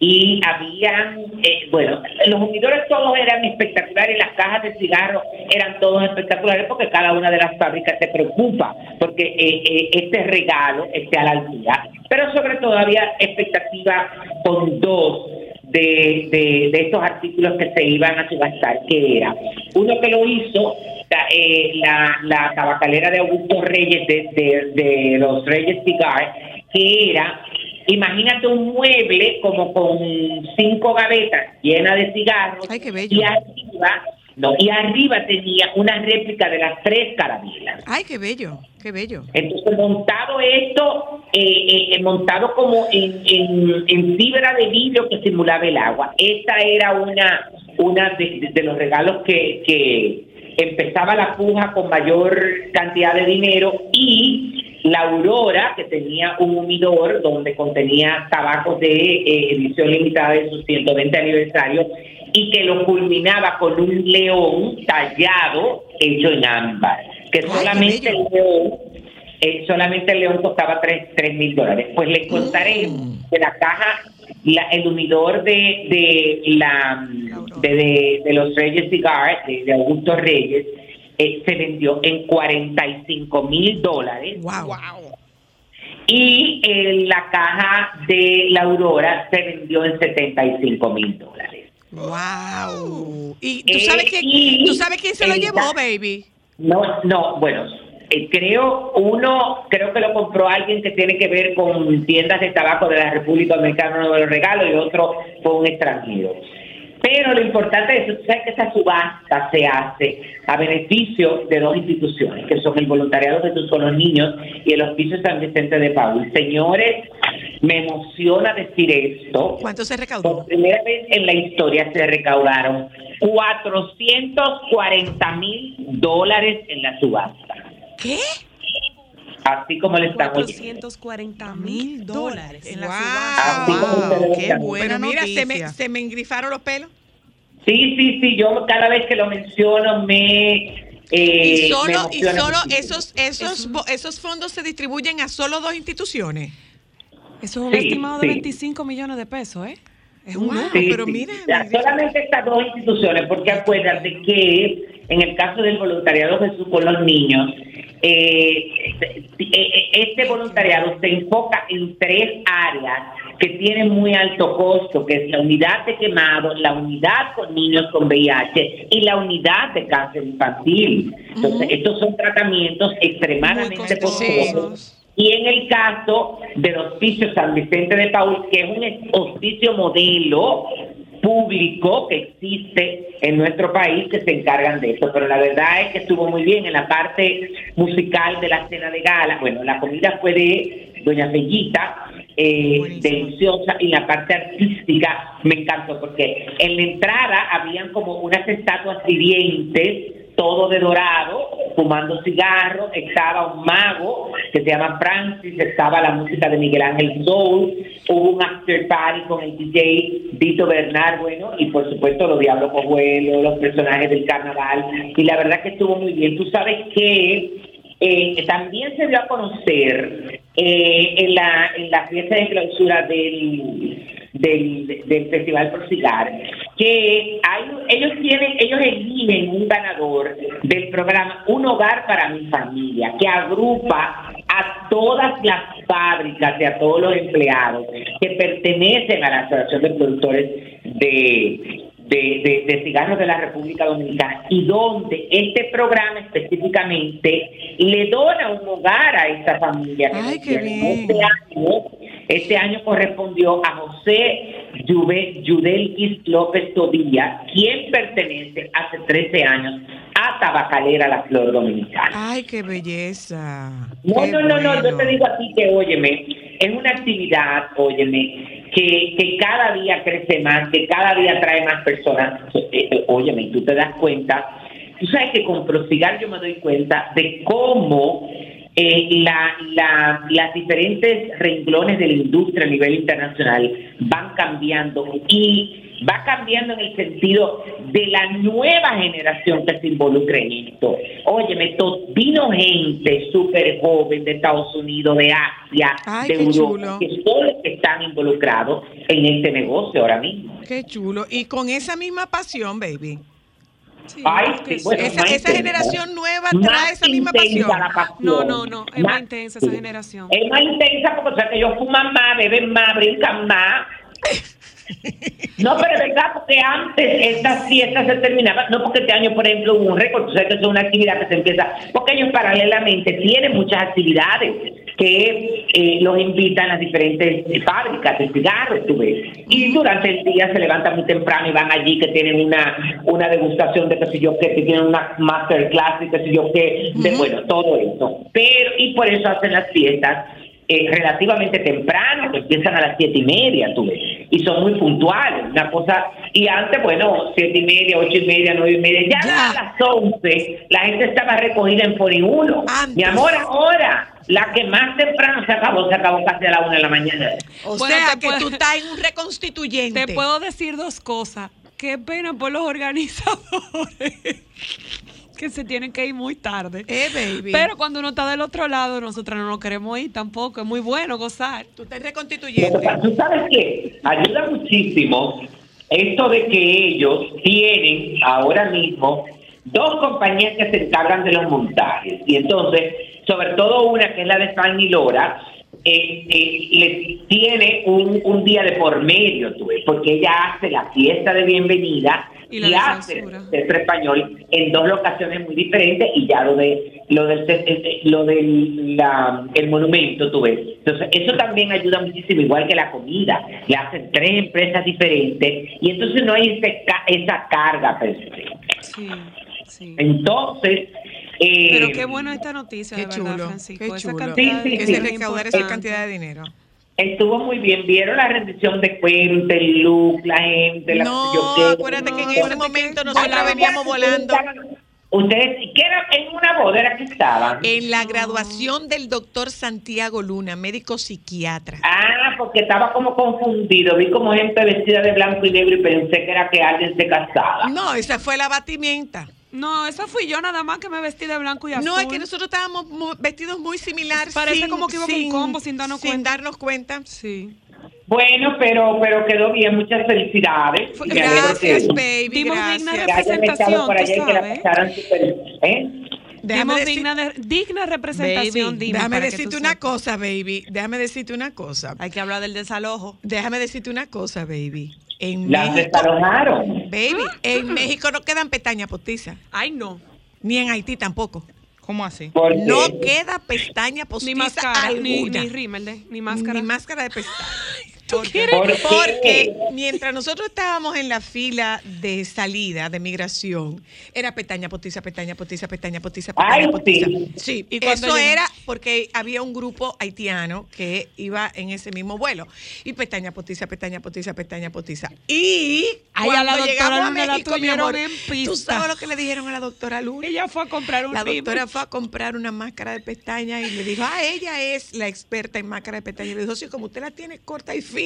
Y habían, eh, bueno, los unidores todos eran espectaculares, las cajas de cigarros eran todos espectaculares porque cada una de las fábricas se preocupa porque eh, eh, este regalo esté a la altura. Pero sobre todo había expectativa con dos de, de, de estos artículos que se iban a subastar, que era uno que lo hizo la, eh, la, la tabacalera de Augusto Reyes de, de, de los Reyes Cigar, que era, imagínate un mueble como con cinco gavetas llenas de cigarros Ay, qué bello. y arriba, no, y arriba tenía una réplica de las tres carabelas. Ay, qué bello, qué bello. Entonces, montado esto, eh, eh, montado como en, en- en fibra de vidrio que simulaba el agua. Esta era una, una de, de los regalos que, que empezaba la puja con mayor cantidad de dinero y la Aurora, que tenía un humidor donde contenía tabacos de eh, edición limitada de su 120 aniversario y que lo culminaba con un león tallado hecho en ámbar, que solamente el león eh, solamente el león costaba 3 mil dólares. Pues les contaré que la caja, la, el humidor de, de la de, de- de los Reyes Cigar, de, de Augusto Reyes, eh, se vendió en 45 mil dólares. Y eh, la caja de la Aurora se vendió en 75 mil dólares. Wow. ¿Y tú Eh, sabes, que, y tú sabes quién se lo llevó, baby? No, no, bueno, eh, creo, uno, creo que lo compró alguien que tiene que ver con tiendas de tabaco de la República Dominicana, uno de los regalos, y otro fue un extranjero. Pero lo importante es, que esa subasta se hace a beneficio de dos instituciones, que son el Voluntariado Jesús con los Niños y el Hospicio San Vicente de Paul. Señores, me emociona decir esto. ¿Cuánto se recaudó? Por primera vez en la historia se recaudaron 440 mil dólares en la subasta. ¿Qué? Así como le están oyendo. 440 mil dólares en la como Wow, qué están. buena Pero mira, se me, se me engrifaron los pelos. Sí, sí, sí, yo cada vez que lo menciono me... eh, y solo, me y solo esos, esos, esos fondos se distribuyen a solo dos instituciones. Eso es un Sí, estimado de sí. 25 millones de pesos, ¿eh? Es un Wow. Sí, pero mira. solamente estas dos instituciones, porque acuérdate que en el caso del voluntariado Jesús con los niños, eh, este, este voluntariado se enfoca en tres áreas que tienen muy alto costo, que es la unidad de quemado, la unidad con niños con VIH y la unidad de cáncer infantil. Entonces, estos son tratamientos extremadamente costosos. Y en el caso del Hospicio San Vicente de Paul, que es un hospicio modelo público que existe en nuestro país que se encargan de eso, pero la verdad es que estuvo muy bien en la parte musical de la cena de gala. Bueno, la comida fue de Doña Bellita, eh, deliciosa, y la parte artística me encantó porque en la entrada habían como unas estatuas vivientes todo de dorado, fumando cigarros, estaba un mago que se llama Francis, estaba la música de Miguel Ángel Soul, hubo un after party con el DJ Dito Bernard, bueno, y por supuesto los Diablos Cojuelos, los personajes del carnaval, y la verdad que estuvo muy bien. Tú sabes que eh, también se dio a conocer eh, en, la, en la fiesta de clausura del, del, del Festival por Cigar que ellos tienen, ellos eligen un ganador del programa Un Hogar para mi familia, que agrupa a todas las fábricas y a todos los empleados que pertenecen a la Asociación de Productores de, de, de- de Cigarros de la República Dominicana y donde este programa específicamente le dona un hogar a esta familia. Ay. Este año, este año correspondió a José Yudelquis López Tobilla, quien pertenece hace 13 años a Tabacalera La Flor Dominicana. Ay, qué belleza. No, Qué no, no, no, yo te digo a ti que, óyeme, es una actividad, óyeme, que, que cada día crece más, que cada día trae más personas. Eh, eh, óyeme, tú te das cuenta, tú sabes que con Prosigar yo me doy cuenta de cómo eh, la- las diferentes renglones de la industria a nivel internacional van cambiando y va cambiando en el sentido de la nueva generación que se involucra en esto. Óyeme, vino gente súper joven de Estados Unidos, de Asia, Ay, de Europa, chulo. que son los que están involucrados en este negocio ahora mismo. Qué chulo. Y con esa misma pasión, baby. Sí, Ay, sí, bueno. Esa, generación nueva trae esa misma pasión. No, no, no, es más intensa esa generación. Es más intensa porque o sea, que ellos fuman más, beben más, brincan más. No, pero es verdad, porque antes estas fiestas se terminaban, no porque este año, por ejemplo, hubo un récord, tú sabes que es una actividad que se empieza, porque ellos paralelamente tienen muchas actividades que eh, los invitan a las diferentes fábricas de cigarros, tú ves. Y durante el día se levantan muy temprano y van allí que tienen una, una degustación de qué sé yo qué, que tienen una masterclass y qué sé yo qué, de, bueno, todo eso. Pero, y por eso hacen las fiestas eh, relativamente temprano, que empiezan a las siete y media, tú ves. Y son muy puntuales. Una cosa, y antes, bueno, siete y media, ocho y media, nueve y media, ya, Ya. a las once la gente estaba recogida en por y uno. Antes. Mi amor, ahora, la que más temprano se acabó, se acabó casi a la una de la mañana. O Bueno, sea que puedo- tú estás en un reconstituyente. Te puedo decir dos cosas. Qué pena por los organizadores que se tienen que ir muy tarde. Eh, baby. Pero cuando uno está del otro lado, nosotras no nos queremos ir tampoco. Es muy bueno gozar. tú estás en Lo que reconstituyente. pasa- ¿Tú sabes qué? Ayuda muchísimo esto de que ellos tienen ahora mismo dos compañías que se encargan de los montajes. Y entonces, sobre todo una que es la de Fanny Lora, eh, eh, le tiene un, un día de por medio, tú ves, porque ella hace la fiesta de bienvenida Y y, la hace Centro Español en dos locaciones muy diferentes y ya lo de lo del eh, eh, lo del la- el monumento tú ves entonces eso también ayuda muchísimo igual que la comida le hacen tres empresas diferentes y entonces no hay ese ca- esa carga per se. Sí, sí. entonces eh, Pero qué bueno esta noticia, Qué de verdad, chulo, Francisco. qué Esa chulo. cantidad Sí, sí, de que sí. se recaudar esa cantidad de dinero. Estuvo muy bien vieron la rendición de cuentas el look la gente la No, yo qué. acuérdate que en ese momento nosotros veníamos volando ustedes ¿qué era en una boda era que estaban en la graduación del doctor Santiago Luna, médico psiquiatra. Ah, porque estaba como confundido. Vi como gente vestida de blanco y negro y pensé que era que alguien se casaba. No, esa fue la batimenta. No, esa fui yo nada más que me vestí de blanco y azul. No, es que nosotros estábamos vestidos muy similares. Parece como que íbamos en combo sin darnos sin cuenta. darnos cuenta. Sí. Bueno, pero pero quedó bien. Muchas felicidades. Gracias, que- baby, Dimos digna gracias. estado por allá y que la ¿sabes? pasaran súper. ¿eh? Déjame Dimos decir- digna, de- digna representación, Baby, dime, Déjame decirte una sepas. cosa, baby. Déjame decirte una cosa. Hay que hablar del desalojo. Déjame decirte una cosa, baby. En Las México, desalojaron. baby, en México no quedan pestañas postizas. Ay, no. Ni en Haití tampoco. ¿Cómo así? Porque No queda pestaña Ni postiza máscara, ni, alguna. ni rímel, de- ni máscara. Ni máscara de pestaña. ¿Tú quieres? ¿Por? Porque mientras nosotros estábamos en la fila de salida de migración, era pestaña postiza, pestaña postiza, pestaña postiza, pestaña Ay, postiza. sí. Sí, ¿Y eso era porque había un grupo haitiano que iba en ese mismo vuelo. Y pestaña postiza, pestaña postiza, pestaña postiza. Y Ay, a la cuando doctora llegamos a Luna la México, mi tuvieron amor, en ¿tú pista. sabes lo que le dijeron a la doctora Luna? Ella fue a comprar un La doctora fue a comprar una máscara de pestaña y le dijo, ah, ella es la experta en máscara de pestaña. Y le dijo, sí, como usted la tiene corta y fina.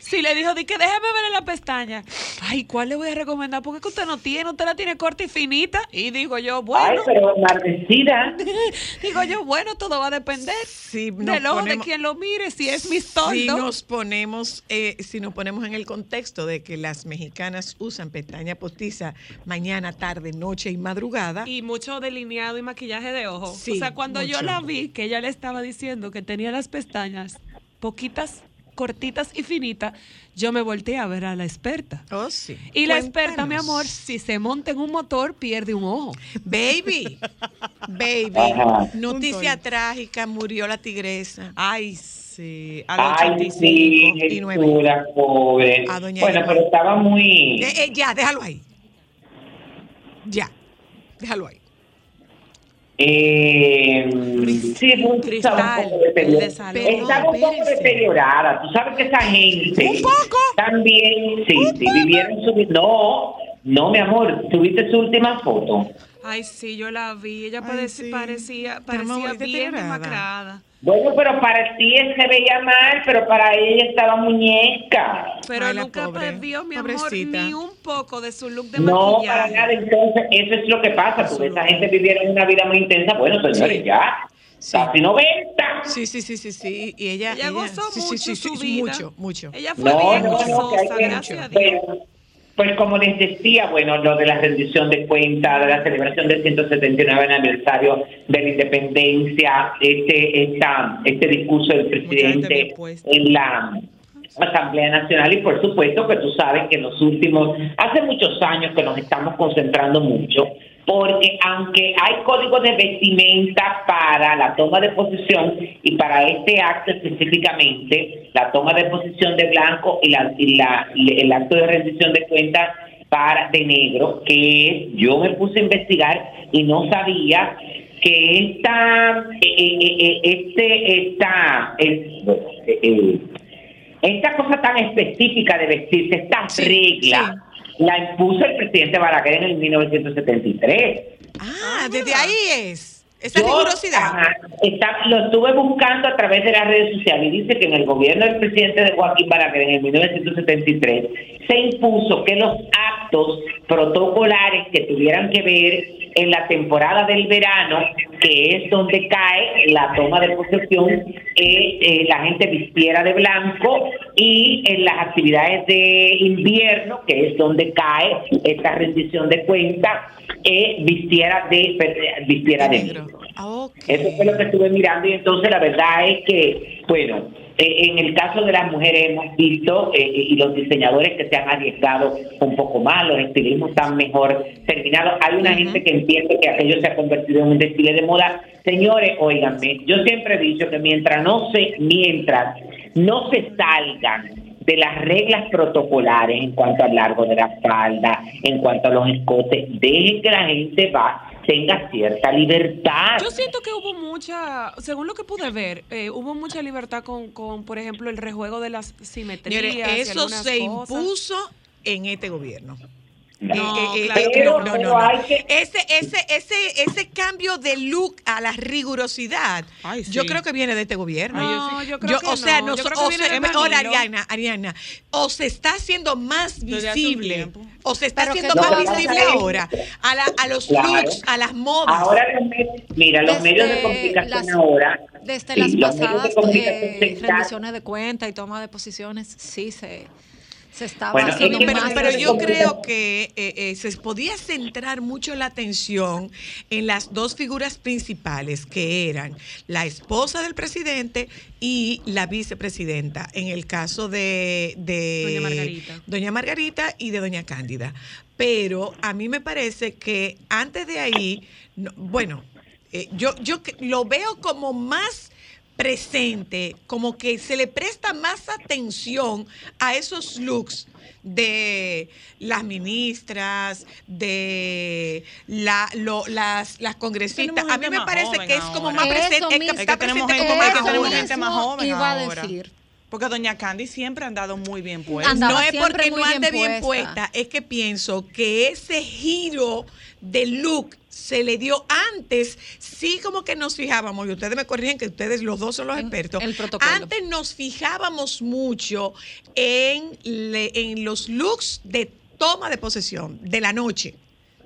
Sí, le dijo, di que déjeme ver la pestaña. Ay, ¿cuál le voy a recomendar? Porque es que usted no tiene, usted la tiene corta y finita. Y digo yo, Ay, bueno, pero maldecida. digo yo, bueno, todo va a depender Sí, del ojo de quien lo mire, si es mi Si toldo. nos ponemos, eh, si nos ponemos en el contexto de que las mexicanas usan pestaña postiza mañana, tarde, noche y madrugada, Y mucho delineado y maquillaje de ojo. Sí, o sea, cuando yo la vi, que ella le estaba diciendo que tenía las pestañas poquitas, cortitas y finitas, yo me volteé a ver a la experta. oh sí. Y la experta, mi amor, si se monta en un motor, pierde un ojo. Baby, baby, Ajá. noticia trágica, murió la tigresa. Ay, sí. A los Ay, 85. sí, y pobre. A doña Bueno, Irma. pero estaba muy... Eh, eh, ya, déjalo ahí. Ya, déjalo ahí. Eh, sí, es un Cristal, estaba un poco deteriorada. un poco. Tú sabes que esa gente. ¿Un poco? También, sí, sí, vivieron su. No, no, mi amor. ¿Tuviste su última foto? Ay, sí, yo la vi. Ella Ay, sí. parecía, parecía bien deteriorada. demacrada. Bueno, pero para ti se veía mal, pero para ella estaba muñeca. Pero Ay, nunca pobre, perdió, mi pobrecita. amor, ni un poco de su look de No, maquillaje. para nada. Entonces, eso es lo que pasa. Porque esa gente vivieron una vida muy intensa. Bueno, señores, Sí. ya. Sí. Casi 90. Sí, sí, sí, sí, sí. Y ella, Ella gozó sí, sí, mucho sí, sí, su sí, vida. mucho, mucho. Ella fue No, bien no, no, gozosa, gracias a Dios. pero, pues como les decía, bueno, lo de la rendición de cuentas, de la celebración del 179 aniversario de la independencia, este, esta, este discurso del presidente en la Asamblea Nacional y por supuesto que tú sabes que en los últimos, hace muchos años que nos estamos concentrando mucho, porque aunque hay códigos de vestimenta para la toma de posición y para este acto específicamente, la toma de posición de blanco y, la, y la, y el acto de rendición de cuentas para de negro, que yo me puse a investigar y no sabía que esta, eh, eh, eh, este, esta, esta cosa tan específica de vestirse, esta regla, la impuso el presidente Balaguer en el 1973. Ah, desde ahí es. Esa Yo, rigurosidad. ajá, está- lo estuve buscando a través de las redes sociales y dice que en el gobierno del presidente de Joaquín Balaguer en el 1973 se impuso que los actos protocolares que tuvieran que ver en la temporada del verano, que es donde cae la toma de posesión, eh, eh, la gente vistiera de blanco y en las actividades de invierno, que es donde cae esta rendición de cuentas, eh, vistiera de vistiera de negro. Eso fue lo que estuve mirando y entonces la verdad es que, bueno, eh, en el caso de las mujeres hemos visto eh, y los diseñadores que se han arriesgado un poco más, los estilismos están mejor terminados. Hay una gente que entiende que aquello se ha convertido en un desfile de moda. Señores, óiganme, yo siempre he dicho que mientras no se, mientras no se salgan de las reglas protocolares en cuanto al largo de la falda, en cuanto a los escotes, dejen que la gente va tenga cierta libertad. Yo siento que hubo mucha, según lo que pude ver, eh, hubo mucha libertad con, con, por ejemplo, el rejuego de las simetrías. Señores, eso se cosas. impuso en este gobierno. No, Eh, claro que no, no. no, Pero no, no. hay Ese, ese, ese, ese cambio de look a la rigurosidad, yo sí. creo que viene de este gobierno. No, yo creo que o sea, no. no, Yo so- creo que o viene sea, de ahora, Danilo. Ariana, Ariana, o se está haciendo más visible, o se está Pero haciendo más no, visible ahora a, la, a los Claro. looks, a las modas. Ahora, los medios- mira, los medios de comunicación las- ahora. Desde sí, las de pasadas comunicación eh, rendiciones de cuenta y toma de posiciones, sí se, se estaba Bueno, haciendo es que pero, más. pero yo creo que eh, eh, se podía centrar mucho la atención en las dos figuras principales, que eran la esposa del presidente y la vicepresidenta, en el caso de, de Doña Margarita. Doña Margarita y de Doña Cándida. Pero a mí me parece que antes de ahí, no- bueno, eh, yo, yo lo veo como más presente, como que se le presta más atención a esos looks de las ministras, de la, lo- las, las congresistas. A mí me parece que es como ahora. más presente, es que está tenemos presente gente, como más tenemos gente más joven iba a ahora. decir. Porque Doña Candy siempre ha andado muy bien puesta. Andaba no es porque no ande bien puesta, es que pienso que ese giro de look se le dio antes, sí como que nos fijábamos, y ustedes me corrigen que ustedes los dos son los expertos, el protocolo. antes nos fijábamos mucho en, le- en los looks de toma de posesión de la noche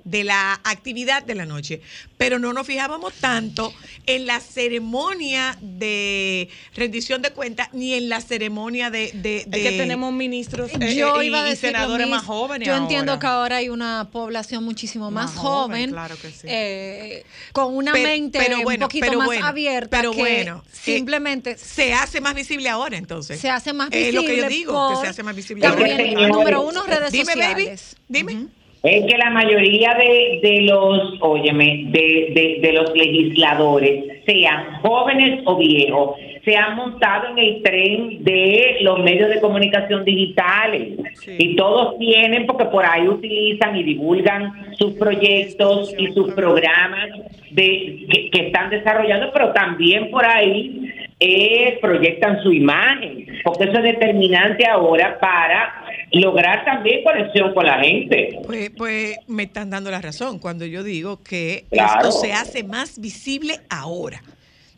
de la actividad de la noche, pero no nos fijábamos tanto en la ceremonia de rendición de cuentas ni en la ceremonia de... de- de- Es que tenemos ministros eh, Yo eh, y, iba a y decir lo senadores más jóvenes Yo entiendo ahora. que ahora hay una población muchísimo más, Más joven, joven, claro que sí. eh, con una Pero- mente pero un poquito pero más bueno, abierta pero que bueno, eh, simplemente se hace más visible ahora entonces. se hace más Es visible. lo que yo digo, que por se hace más visible También, ahora. número uno, redes Dime, baby, sociales. dime. Es que la mayoría de, de los, óyeme, de, de, de los legisladores, sean jóvenes o viejos, se han montado en el tren de los medios de comunicación digitales. Y todos tienen, porque por ahí utilizan y divulgan sus proyectos y sus programas de, que, que están desarrollando, pero también por ahí eh, proyectan su imagen, porque eso es determinante ahora para lograr también conexión con la gente. Pues, pues me están dando la razón cuando yo digo que Claro. esto se hace más visible ahora.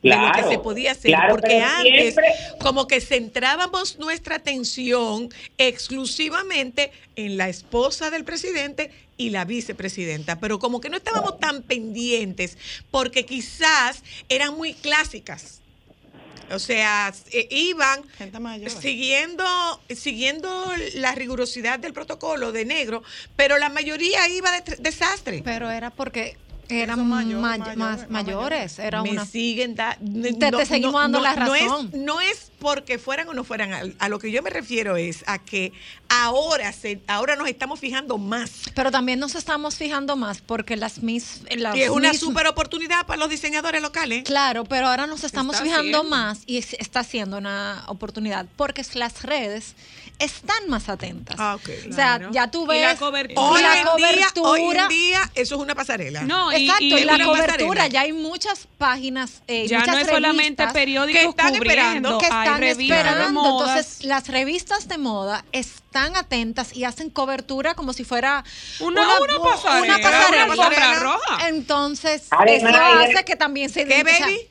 de lo Claro, que se podía hacer, claro, porque antes siempre- como que centrábamos nuestra atención exclusivamente en la esposa del presidente y la vicepresidenta, pero como que no estábamos tan pendientes porque quizás eran muy clásicas. O sea, eh, iban Gente mayor. siguiendo, siguiendo la rigurosidad del protocolo de negro, pero la mayoría iba de tr- desastre. Pero era porque eran may- más mayores. Era me una siguen da- Te- te seguimos dando la no es- razón. No es, porque fueran o no fueran, a, a lo que yo me refiero es a que ahora se, ahora nos estamos fijando más. Pero también nos estamos fijando más porque las mis las y es una mis- super oportunidad para los diseñadores locales. Claro, pero ahora nos estamos está fijando más y es- está siendo una oportunidad porque es las redes están más atentas. Ah, ok. O sea, ya tú ves Y la cobertura. Hoy, la en día, hoy en cobertura. día, eso es una pasarela. No, Exacto, y y la cobertura, pasarela. ya hay muchas páginas, eh, ya muchas no es solamente periódicos que están esperando, que hay están esperando. modas. Entonces, las revistas de moda están atentas y hacen cobertura como si fuera Una- una pasarela, una pasarela. una pasarela roja. Entonces, eso hace que también se ¿Qué, o sea, baby?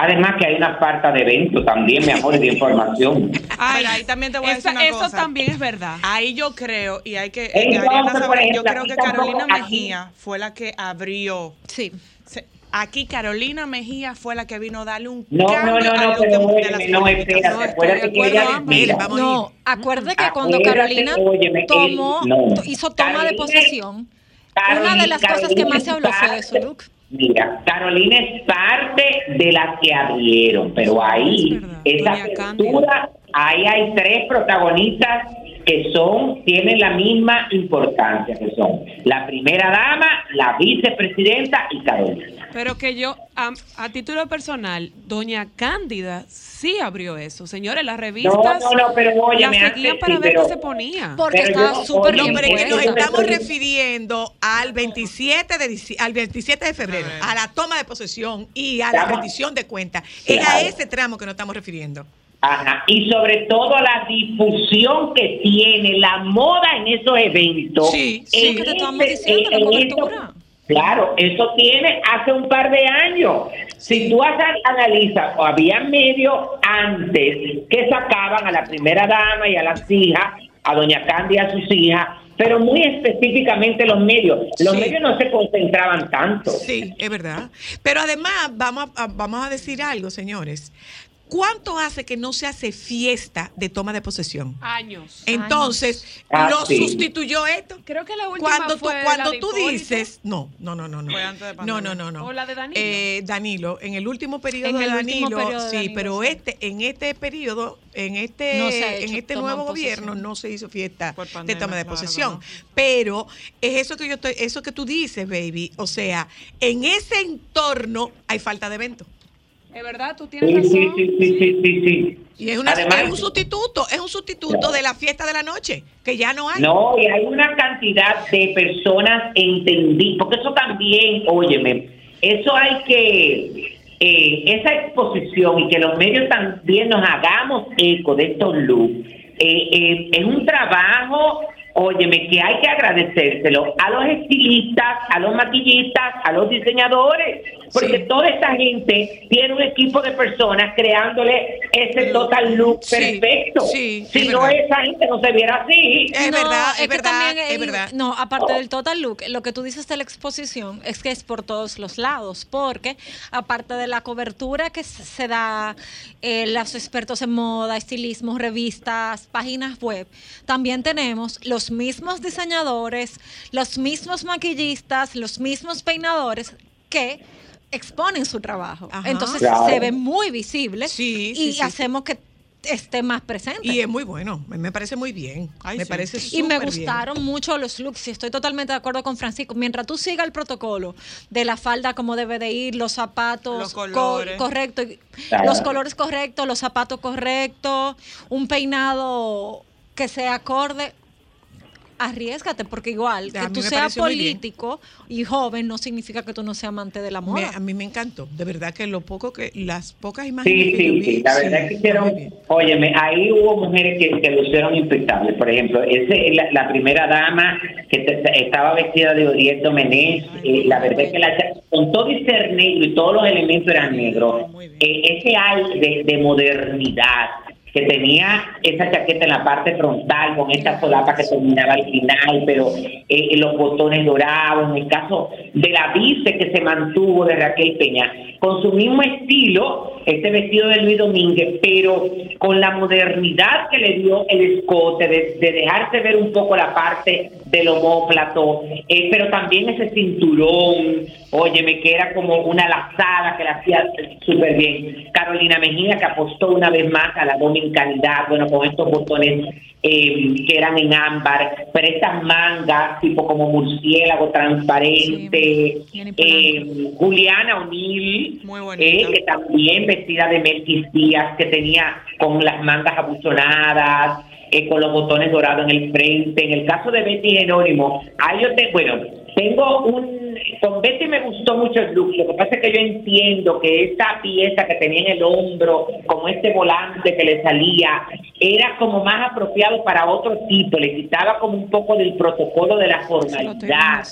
Además que hay una falta de evento también, mi amor, y de información. Ay, ahí también te voy a decir esa- una eso cosa. también es verdad. Ahí yo creo, y hay que, Entonces, Ariana por sabe, ejemplo, yo creo que tampoco- Carolina aquí- Mejía fue la que abrió. Sí. Se- Aquí Carolina Mejía fue la que vino a darle un No, no, cambio no, al no, look pero óyeme, no, espérate, No, acuérdate que ella mira, Vamos a No, acuérdate que cuando Carolina óyeme, tomó, él- no. hizo toma de posesión, Carolina- una de las cosas que más se habló fue de su look. Mira, Carolina es parte de las que abrieron, pero ahí, Es esa apertura, ahí hay tres protagonistas que son, tienen la misma importancia, que son. La primera dama, la vicepresidenta y Carolina. Pero que yo, a, a título personal, doña Cándida sí abrió eso. Señores, las revistas No, no, no, pero óyeme, las seguían para sí, ver pero- qué se ponía. Porque estaba súper oye, No, bien pero es que nos estamos refiriendo al 27 de, al 27 de febrero, a la toma de posesión y a la rendición de cuentas. Es a ese tramo que nos estamos refiriendo. Ajá, y sobre todo la difusión que tiene la moda en esos eventos. Sí, sí, En que te estamos ese- diciendo, la en cobertura. eso- claro, eso tiene hace un par de años. Si tú analizas, o había medios antes que sacaban a la primera dama y a las hijas, a doña Candy y a sus hijas, pero muy específicamente los medios. Los Sí. medios no se concentraban tanto. Sí, es verdad. Pero además, vamos a- vamos a decir algo, señores. ¿Cuánto hace que no se hace fiesta de toma de posesión? Años. Entonces, Ah, lo sí. sustituyó esto. Creo que la última Cuando tú, cuando la tú dices, no, no, no, no, no. Fue antes de No, no, no, no. O la de Danilo. Eh, Danilo, en el último periodo En de el Danilo, último periodo de sí, Danilo, pero sí. este, en este periodo, en este, No hecho en este nuevo posesión. gobierno, no se hizo fiesta de toma de claro, posesión. claro. Pero es eso que yo estoy, eso que tú dices, baby. O sea, en ese entorno hay falta de evento. Es verdad, tú tienes razón. sí, sí, sí, sí, sí, sí. Y es, una, Además- es un sustituto, es un sustituto de la fiesta de la noche, que ya no hay. No, y hay una cantidad de personas entendidas, porque eso también, óyeme, eso hay que, eh, esa exposición y que los medios también nos hagamos eco de estos looks, eh, eh, es un trabajo, óyeme, que hay que agradecérselo a los estilistas, a los maquillistas, a los diseñadores, porque toda esta gente tiene un equipo de personas creándole ese total look Sí, perfecto. sí, si es no, verdad. esa gente no se viera así. Es No, verdad, es, verdad, también es verdad. No, aparte del total look, lo que tú dices de la exposición es que es por todos los lados, porque aparte de la cobertura que se se da, eh, los expertos en moda, estilismo, revistas, páginas web, también tenemos los mismos diseñadores, los mismos maquillistas, los mismos peinadores que exponen su trabajo. Ajá. Entonces Claro. se ve muy visible Sí, sí, y sí, hacemos que esté más presente. Y es muy bueno, me parece muy bien. Ay, me sí. parece Y me bien. gustaron mucho los looks y estoy totalmente de acuerdo con Francisco. Mientras tú sigas el protocolo de la falda como debe de ir, los zapatos Los co- colores. correcto, y- Claro. los colores correctos, los zapatos correctos, un peinado que sea acorde. Arriesgate, porque igual que tú seas político y joven no significa que tú no seas amante de la Me- moda. a mí me encantó, de verdad que lo poco que, las pocas imágenes Sí, que yo sí, vi, sí, la verdad es que hicieron, óyeme, ahí hubo mujeres que, que lucieron impecables, por ejemplo, ese, la, la primera dama que te- estaba vestida de Oriel Domenech, eh, la verdad es que la, con todo y ser negro y todos los elementos eran negros, eh, ese aire de, de modernidad que tenía esa chaqueta en la parte frontal con esta solapa que terminaba al final, pero eh, los botones dorados, en el caso de la vice que se mantuvo de Raquel Peña, con su mismo estilo, este vestido de Luis Domínguez, pero con la modernidad que le dio el escote, de, de dejarse ver un poco la parte del homóplato, eh, pero también ese cinturón, óyeme, que era como una lazada que la hacía súper bien. Carolina Mejía, que apostó una vez más a la dominicanidad, bueno, con estos botones eh, que eran en ámbar, pero estas mangas, tipo como murciélago transparente, bien eh, Juliana O'Neill, eh, que también vestida de Melquis Díaz, que tenía con las mangas abuchonadas, eh, con los botones dorados en el frente. En el caso de Betty Jerónimo, ahí yo te, bueno, tengo un, con Betty me gustó mucho el look, lo que pasa es que yo entiendo que esa pieza que tenía en el hombro, como este volante que le salía, era como más apropiado para otro tipo, le quitaba como un poco del protocolo de la formalidad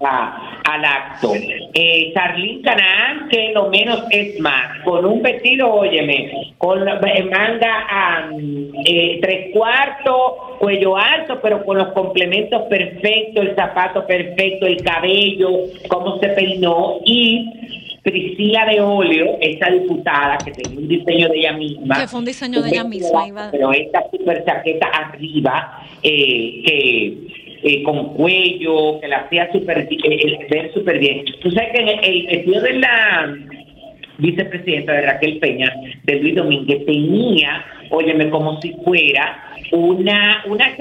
a- al acto. Eh, Charlene Canaan, que lo menos es más, con un vestido, óyeme, con la- manga a eh, tres cuartos, cuello alto, pero con los complementos perfectos, el zapato perfecto, el cabello, cómo se peinó y Priscila de Óleo, esa diputada que tenía un diseño de ella misma. Que fue un diseño de ella misma, iba- Pero esta super chaqueta arriba, eh, que eh, con cuello, que la hacía super, eh, eh, ver súper bien. Tú sabes que el, el de la vicepresidenta de Raquel Peña, de Luis Domínguez, tenía, óyeme, como si fuera una, una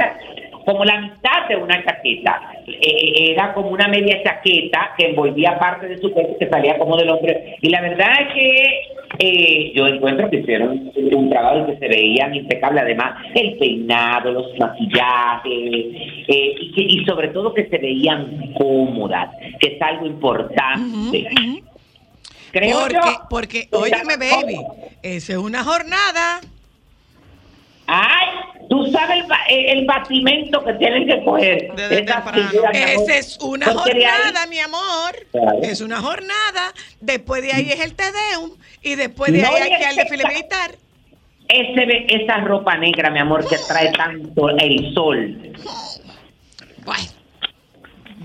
como la mitad de una chaqueta. Eh, era como una media chaqueta que envolvía parte de su cuerpo que salía como del hombre. Y la verdad es que eh, yo encuentro que hicieron un trabajo que se veían impecable. Además, el peinado, los maquillajes, eh, y, que- y sobre todo que se veían cómodas, que es algo importante. Creo porque, yo- porque, óyeme, baby, esa es una jornada. Ay, tú sabes el, ba- el, el batimento que tienen que coger. Esa es una Porque de ahí- jornada, mi amor. Claro. Es una jornada. Después de ahí es el Tedeum. Y después de No, ahí hay que al desfile esa- militar. Ese, esa ropa negra, mi amor, que trae tanto el sol.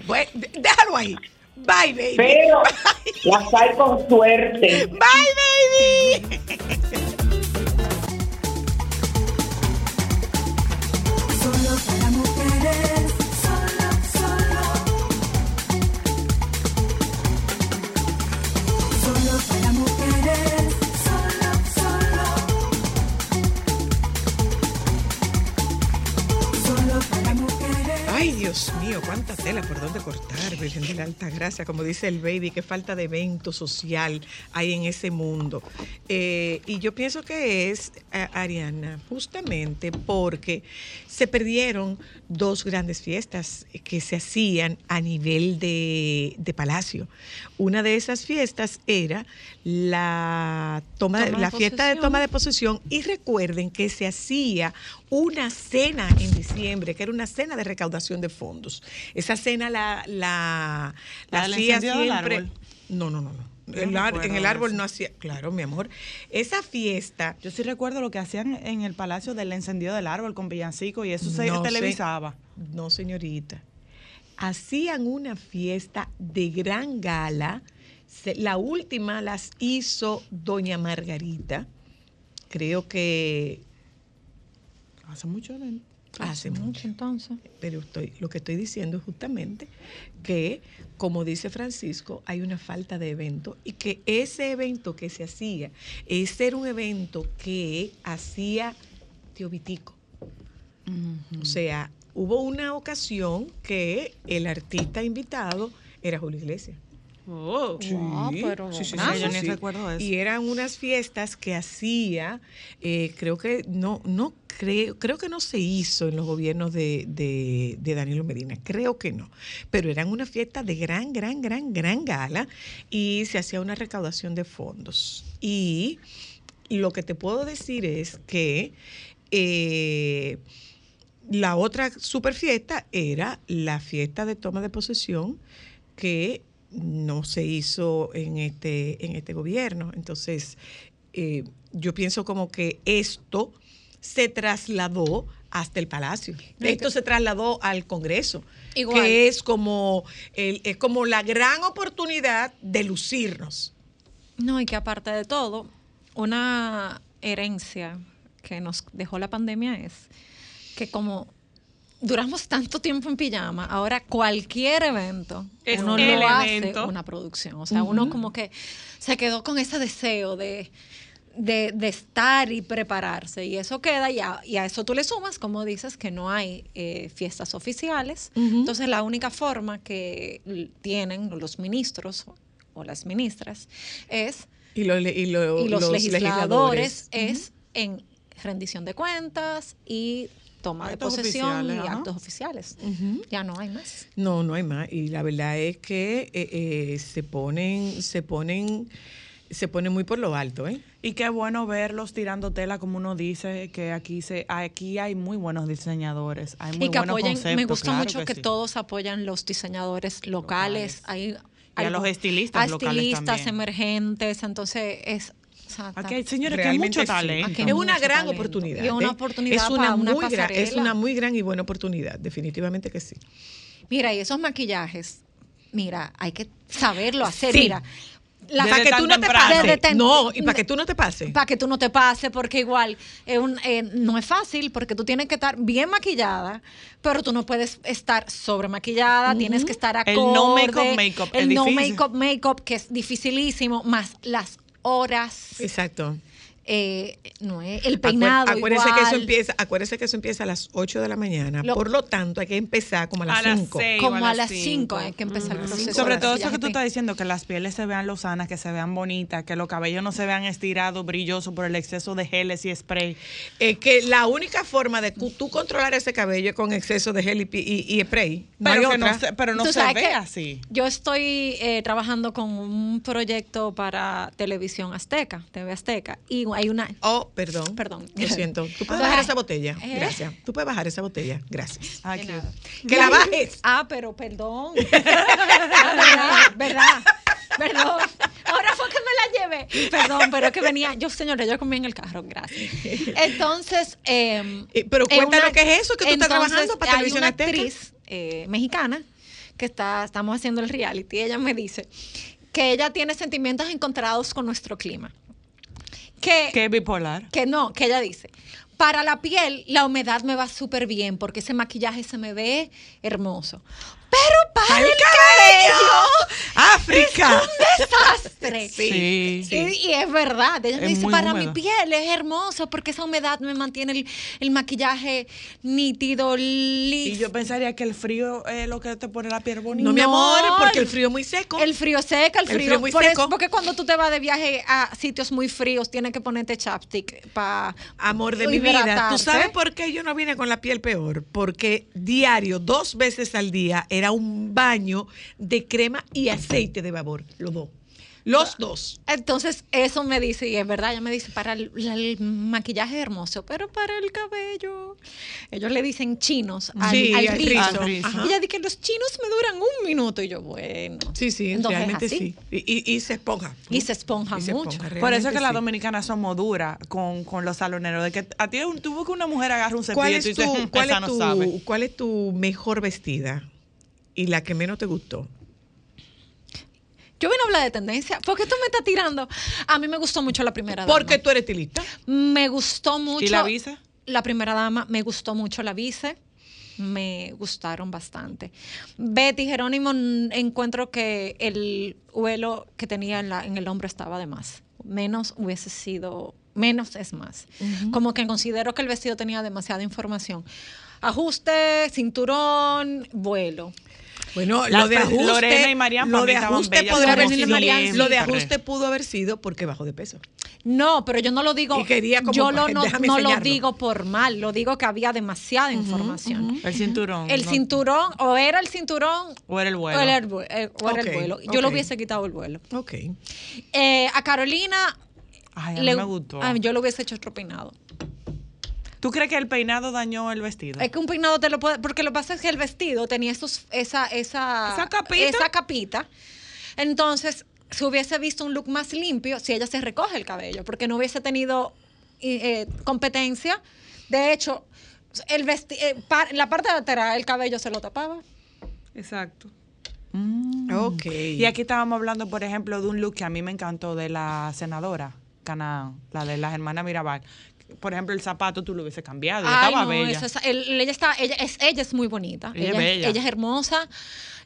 Bueno, déjalo ahí. Bye, baby. Pero las hay con suerte. Bye, baby. Solo para mujeres, solo, solo. Mujeres, solo, mujeres. Ay, Dios mío, cuánta tela por dónde cortar, Virgen de la Alta Gracia, como dice el baby, qué falta de evento social hay en ese mundo. Eh, y yo pienso que es, Ariana, justamente porque se perdieron dos grandes fiestas que se hacían a nivel de, de palacio. Una de esas fiestas era la, toma, Toma de la fiesta de toma de posesión y recuerden que se hacía una cena en diciembre, que era una cena de recaudación de fondos. Esa cena la, la, la ¿La del hacía siempre. árbol? No, no, no, no. El ar- en el árbol no hacía, claro, mi amor. Esa fiesta. Yo sí recuerdo lo que hacían en el palacio del encendido del árbol con villancico y eso se No, televisaba. se- no, señorita. Hacían una fiesta de gran gala. Se- la última las hizo doña Margarita. Creo que Hace mucho hace mucho. entonces. Pero estoy, lo que estoy diciendo es justamente que, como dice Francisco, hay una falta de evento y que ese evento que se hacía, ese era un evento que hacía Tío Vitico. O sea, hubo una ocasión que el artista invitado era Julio Iglesias. Oh. Sí, Wow, pero sí, sí, buenazo. sí, Yo sí, ni recuerdo eso. Y eran unas fiestas que hacía, eh, creo que no, no creo, creo que no se hizo en los gobiernos de, de, de Danilo Medina, creo que no. Pero eran unas fiestas de gran, gran, gran, gran gala y se hacía una recaudación de fondos. Y lo que te puedo decir es que eh, la otra super fiesta era la fiesta de toma de posesión que no se hizo en este, en este gobierno. Entonces, eh, yo pienso como que esto se trasladó hasta el Palacio. Esto se trasladó al Congreso, Igual. que es como, el- es como la gran oportunidad de lucirnos. No, y que aparte de todo, una herencia que nos dejó la pandemia es que como duramos tanto tiempo en pijama, ahora cualquier evento Es uno el lo hace una producción. O sea, uno como que se quedó con ese deseo de, de, de estar y prepararse. Y eso queda, y a, y a eso tú le sumas, como dices, que no hay eh, fiestas oficiales. Entonces, la única forma que tienen los ministros o las ministras es Y, lo- y lo- y los, legisladores, legisladores. es en rendición de cuentas y toma Actos de posesión y ajá. actos oficiales. Ya no hay más. No, no hay más. Y la verdad es que eh, eh, se ponen, se ponen, se ponen muy por lo alto, ¿eh? Y qué bueno verlos tirando tela, como uno dice, que aquí se aquí hay muy buenos diseñadores, hay muy y que buenos apoyen, conceptos. me gusta claro mucho que, sí. todos apoyan los diseñadores locales, hay Y a los estilistas a locales estilistas también. emergentes, entonces es Aquí hay, señores, que hay mucho sí. talento. Aquí hay Es una mucho gran talento. oportunidad. Y una ¿eh? oportunidad es una para una muy gran, es una muy gran y buena oportunidad, definitivamente que sí. Mira, y esos maquillajes, mira, hay que saberlo hacer, Sí. mira. La- para que tú no te pases. tem- No, y para que tú no te pases. para que tú no te pases, porque igual es un- eh, no es fácil, porque tú tienes que estar bien maquillada, pero tú no puedes estar sobre maquillada, tienes que estar acorde. El no make-up, make-up, El no make-up, make-up, que es dificilísimo, más las horas, Exacto. Eh, no es el peinado Acuer- acuérdese que eso empieza, acuérdese que eso empieza a las 8 de la mañana. Lo- Por lo tanto, hay que empezar como a las A las 5. seis. como a las las cinco. 5 hay que empezar el proceso. Sobre todo eso que tú estás diciendo, que las pieles se vean lozanas, que se vean bonitas, que los cabellos no se vean estirados, brillosos por el exceso de geles y spray. Es que la única forma de tú controlar ese cabello es con exceso de gel y, y- y spray. No Pero, que no se, pero no Tú se ve así. Yo estoy eh, trabajando con un proyecto para televisión azteca, TV Azteca, y hay una... Oh, perdón. Perdón. Lo siento. Tú puedes bajar esa botella. ¿eh? Gracias. Tú puedes bajar esa botella. Gracias. Que la bajes. Ah, pero perdón. Ah, verdad, verdad, perdón. Ahora fue que me la llevé. Perdón, pero es que venía, yo señora, yo comí en el carro, gracias. Entonces, eh, Eh, pero es cuéntanos una- qué es eso que tú estás trabajando para hay Televisión una Azteca. actriz eh, mexicana que está, estamos haciendo el reality. Ella me dice que ella tiene sentimientos encontrados con nuestro clima. Que, Que es bipolar. que no, que ella dice, para la piel la humedad me va súper bien porque ese maquillaje se me ve hermoso. Pero para ¡Al el cabello! cabello ¡África! es un desastre. Sí. Y, y es verdad, ella me dice, para húmedo. mi piel es hermoso porque esa humedad me mantiene el, el maquillaje nítido, Y liso. yo pensaría que el frío es lo que te pone la piel bonita. No, mi amor, porque el el- frío es muy seco. El frío seca, el El frío, frío muy por seco. Eso, porque cuando tú te vas de viaje a sitios muy fríos, tienes que ponerte chapstick para Amor de mi vida, ¿tú sabes por qué yo no vine con la piel peor? Porque diario, dos veces al día, era un baño de crema y aceite de vapor, los dos. Los dos. Entonces, eso me dice, y es verdad, ella me dice, para el, el maquillaje hermoso, pero para el cabello. Ellos le dicen chinos al, Sí, al al rizo. Y ella dice que los chinos me duran un minuto. Y yo, bueno. Sí, sí, Entonces, realmente así. sí. Y, y- y se esponja. Y se esponja Y se mucho. esponja, Por eso es que las dominicanas somos duras con, con los saloneros. De que a ti un- tuvo que una mujer agarre un cepillo ¿Cuál y tú "Mm, cuál, no sabe. ¿Cuál es tu mejor vestida y la que menos te gustó? Yo vine a hablar de tendencia. ¿Por qué tú me estás tirando? A mí me gustó mucho la primera dama. Porque tú eres estilista. Me gustó mucho. ¿Y la visa? La primera dama, me gustó mucho la vice. Me gustaron bastante. Betty Jerónimo, encuentro que el vuelo que tenía en, la- en el hombro estaba de más. Menos hubiese sido, menos es más. Como que considero que el vestido tenía demasiada información. Ajuste, cinturón, vuelo. Bueno, Las lo de ajuste, Lorena y Marian lo de ajuste, como haber sido, Marian lo de ajuste pudo haber sido porque bajó de peso. No, pero yo no lo digo. Y quería como, yo lo, no, no lo digo por mal, lo digo que había demasiada información. El cinturón. El no- cinturón, o era el cinturón O era el vuelo. o era el, eh, o era el vuelo. Yo lo ok. hubiese quitado el vuelo. Ok. Eh, a Carolina, Ay, a mí le- me gustó. ah, yo lo hubiese hecho otro peinado. ¿Tú crees que el peinado dañó el vestido? Es que un peinado te lo puede. Porque lo que pasa es que el vestido tenía esos, esa, esa, Esa capita. esa capita. Entonces, se hubiese visto un look más limpio si ella se recoge el cabello, porque no hubiese tenido eh, competencia. De hecho, el vesti eh, par- la parte de atrás, el cabello se lo tapaba. Exacto. Ok. Y aquí estábamos hablando, por ejemplo, de un look que a mí me encantó de la senadora Canaán, la de las hermanas Mirabal. Por ejemplo, el zapato tú lo hubiese cambiado. Ay, estaba no, bella. eso es- el- ella, está, ella, es, ella es muy bonita. Ella es Ella, bella. ella es hermosa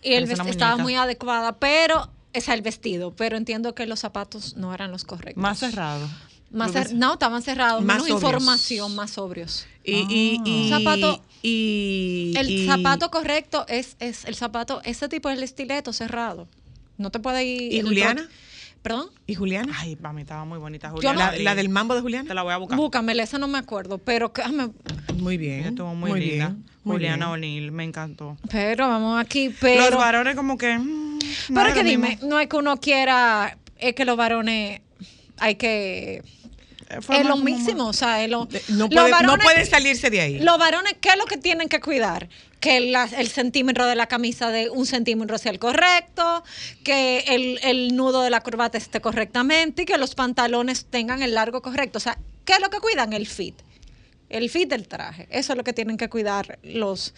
y vesti- estaba muy adecuada, pero es el vestido. Pero entiendo que los zapatos no eran los correctos. Más cerrado. Más cer- no, estaban cerrados, Más menos sobrios. información, más sobrios. Y, y, y, Ah. Zapato- y- El zapato correcto es, es el zapato, ese tipo es el estileto cerrado. No te puede ir. ¿Y Juliana? ¿Perdón? ¿Y Juliana? Ay, para mí estaba muy bonita Juliana. no- la, la del mambo de Juliana. Te la voy a buscar. Búscamela, esa no me acuerdo, pero Muy bien. Ella estuvo muy, muy linda. bien, muy Juliana. O'Neill, me encantó. Pero vamos aquí, pero... Los varones como que... mm, Pero que dime, mismo. no es que uno quiera, es que los varones hay que... fue Es lo mismo, o sea, es lo, No los puede, no varones- puede salirse de ahí. Los varones, ¿qué es lo que tienen que cuidar? Que la- el centímetro de la camisa de un centímetro sea el correcto, que el, el nudo de la corbata esté correctamente y que los pantalones tengan el largo correcto. O sea, ¿qué es lo que cuidan? El fit. El fit del traje. Eso es lo que tienen que cuidar los,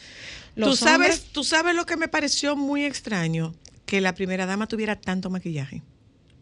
los ¿Tú sabes, hombres. tú sabes lo que me pareció muy extraño, que la primera dama tuviera tanto maquillaje,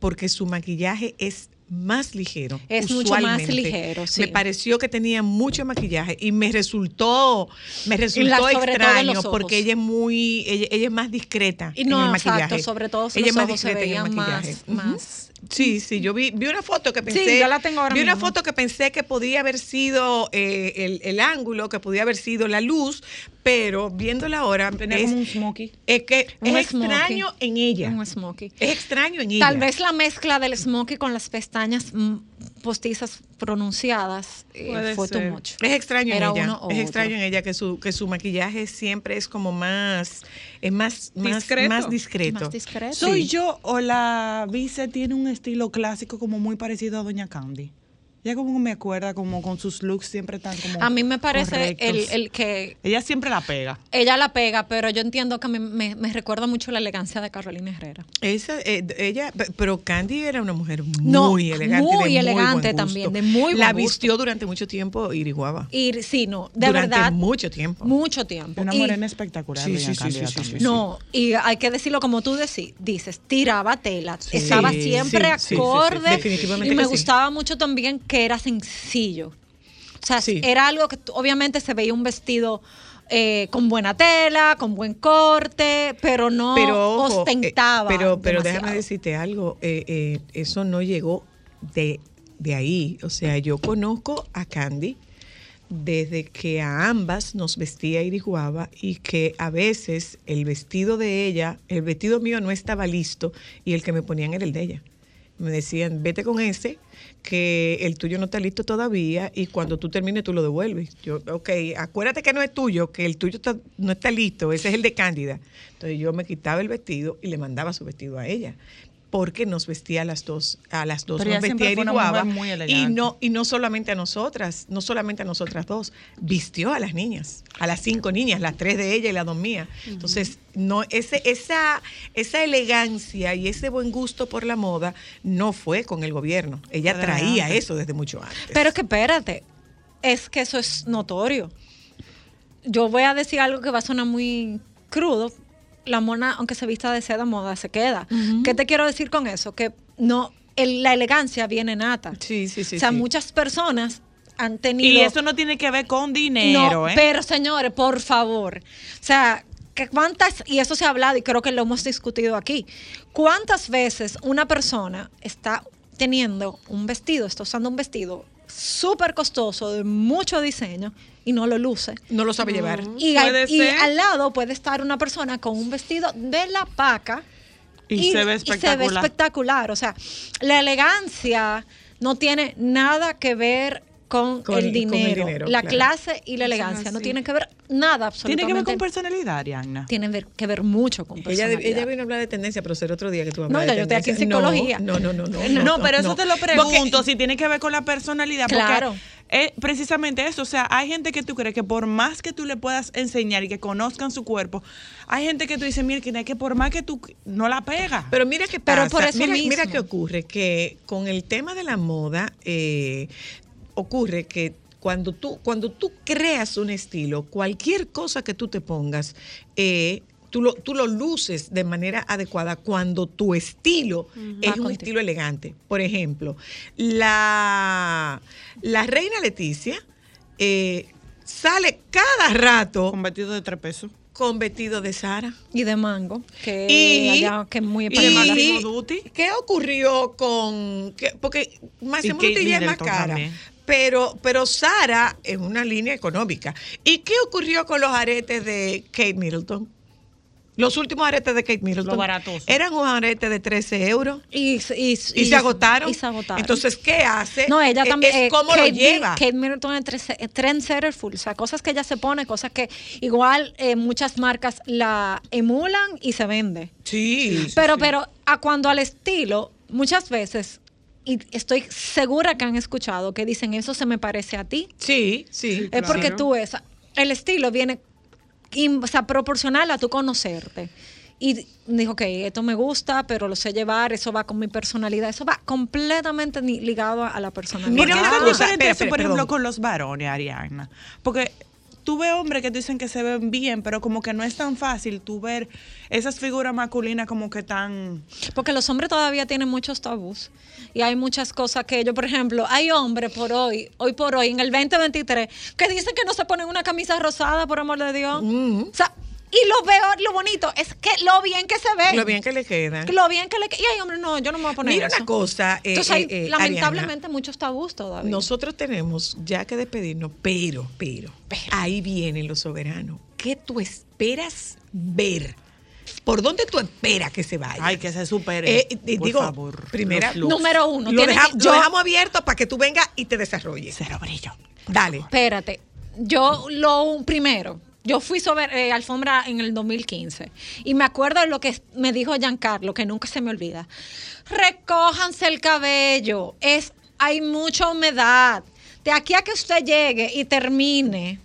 porque su maquillaje es más ligero. Es mucho más ligero, sí. Me pareció que tenía mucho maquillaje y me resultó, me resultó en extraño porque ella es muy, ella, ella es más discreta Y en no, el maquillaje. exacto, sobre todo ella los es más ojos se discreta en el más, maquillaje. Ujú. más Sí, sí, yo vi, vi una foto que pensé. Sí, yo la tengo ahora Vi una foto que pensé que podía haber sido eh, el, el ángulo, que podía haber sido la luz, pero viéndola ahora. Tenía es, como un smokey. es que Un es smokey. extraño en ella. Un smokey. Es extraño en ella. Tal vez la mezcla del smokey con las pestañas mm, postizas pronunciadas eh, fue too ser. much. Es extraño Era en ella. Es otro. extraño en ella que su, que su maquillaje siempre es como más, es más, más Discreto. más discreto. Más discreto. ¿Soy Sí. yo o la vice tiene un estilo clásico como muy parecido a Doña Candy? Ella como me acuerda como con sus looks siempre tan como A mí me parece el, que Ella siempre la pega. ella la pega, pero yo entiendo que me, me- me recuerda mucho la elegancia de Carolina Herrera. Esa, eh, ella, pe- pero Candy era una mujer muy No, elegante. muy de elegante buen también, de muy buen La gusto. vistió durante mucho tiempo Iriguaba. Y sí, no, de durante verdad, mucho tiempo. mucho tiempo. Una Y- morena espectacular. Sí, sí, sí, sí, sí, también. sí. No, y hay que decirlo como tú decí- dices, tiraba tela, estaba siempre sí, sí, sí, sí, acorde definitivamente y me gustaba mucho también que era sencillo. O sea, Sí. era algo que obviamente se veía un vestido eh, con buena tela, con buen corte, pero no pero ojo, ostentaba. eh, pero pero demasiado. déjame decirte algo, eh, eh, eso no llegó de, de ahí. O sea, yo conozco a Candy desde que a ambas nos vestía Iriguaba y que a veces el vestido de ella, el vestido mío no estaba listo y el que me ponían era el de ella. Me decían, vete con ese, que el tuyo no está listo todavía y cuando tú termines tú lo devuelves. Yo, ok, acuérdate que no es tuyo, que el tuyo está- no está listo, ese es el de Cándida. Entonces yo me quitaba el vestido y le mandaba su vestido a ella. Porque nos vestía a las dos, a las dos Pero nos vestía Iriguaba. mujer muy y no, y no solamente a nosotras, no solamente a nosotras dos, vistió a las niñas, a las cinco niñas, las tres de ella y las dos mías. Entonces, no, ese, esa, esa elegancia y ese buen gusto por la moda no fue con el gobierno. Ella traía antes. eso desde mucho antes. Pero es que espérate, es que eso es notorio. Yo voy a decir algo que va a sonar muy crudo. La mona, aunque se vista de seda, moda se queda. ¿Qué te quiero decir con eso? Que no, el- la elegancia viene nata. sí, sí, sí. o sea, sí. muchas personas han tenido. Y eso no tiene que ver con dinero, No, ¿eh? pero señores, por favor. O sea, cuántas, y eso se ha hablado y creo que lo hemos discutido aquí, cuántas veces una persona está teniendo un vestido, está usando un vestido súper costoso, de mucho diseño, y no lo luce. no lo sabe llevar. Y, Puede al- y al lado puede estar una persona con un vestido de la paca Y, se ve y espectacular. espectacular. O sea, la elegancia no tiene nada que ver con, Con- el, con el dinero. dinero, La claro. clase y la elegancia no tienen que ver nada Tiene absolutamente. que ver con personalidad, Ariadna. Tienen ver- que ver mucho con Ella, personalidad. ella vino a hablar de tendencia, pero será otro día que tú No, hablas ya de yo estoy aquí en tendencia. No, psicología. No, no, no, no. No, pero eso no. te lo Porque- pregunto, si tiene que ver con la personalidad. Claro. Porque es precisamente eso. O sea, hay gente que tú crees que por más que tú le puedas enseñar y que conozcan su cuerpo, hay gente que tú dices, mira, que que por más que tú no la pega. Pero mira qué Pero pasa. por eso mira, mismo. mira qué ocurre, que con el tema de la moda, eh, ocurre que cuando tú, cuando tú creas un estilo, cualquier cosa que tú te pongas, eh, tú, lo, tú lo luces de manera adecuada cuando tu estilo es Va un contigo. estilo elegante. Por ejemplo, la, la reina Leticia eh, sale cada rato con vestido de tres pesos. Con vestido de Sara. y de mango, que Y- allá que es muy y-. ¿Qué ocurrió con.? qué- porque Máximo Duty ya es más cara. también. Pero, pero Sara es una línea económica. ¿Y qué ocurrió con los aretes de Kate Middleton? Los últimos aretes de Kate Middleton Los baratos. eran un arete de 13 euros Y, y, y, se agotaron. Y se agotaron. Entonces, ¿qué hace? No, ella Eh, también. Es eh, cómo Kate lo lleva. Kate Middleton es trendsetter full. O sea, cosas que ella se pone, cosas que igual eh, muchas marcas la emulan y se vende. Sí. pero, pero, a cuando al estilo, muchas veces, y estoy segura que han escuchado que dicen eso se me parece a ti. Sí, sí. Es porque tú esa, el estilo viene in- o sea, proporcional a tu conocerte. Y dijo, ok, esto me gusta, pero lo sé llevar, eso va con mi personalidad, eso va completamente ligado a, la personalidad. ¿Por qué es tan cosa, por ejemplo, perdón. con los varones, Ariana? Porque tú ves hombres que dicen que se ven bien, pero como que no es tan fácil tú ver esas figuras masculinas como que tan... Porque los hombres todavía tienen muchos tabús. Y hay muchas cosas que yo, por ejemplo, hay hombres por hoy, hoy por hoy, en el 2023, que dicen que no se ponen una camisa rosada, por amor de Dios. O sea, y lo peor, lo bonito, es que lo bien que se ve. Lo bien que le queda. Lo bien que le queda. Y hay hombres, no, yo no me voy a poner Mira eso. una cosa. eh, Entonces hay, eh, eh, lamentablemente, muchos tabús todavía. Ariana, nosotros tenemos ya que despedirnos, pero, pero, ahí vienen los soberanos. ¿Qué tú esperas ver? ¿Por dónde tú esperas que se vaya? Ay, que se supere. Eh, eh, por digo, favor. primera. Número uno. lo, tiene deja- que- lo yo- dejamos abierto para que tú vengas y te desarrolles. Cero brillo. Dale. Espérate, yo lo primero, yo fui sobre eh, alfombra en el 2015 y me acuerdo de lo que me dijo Giancarlo, que nunca se me olvida. Recójanse el cabello, es hay mucha humedad. De aquí a que usted llegue y termine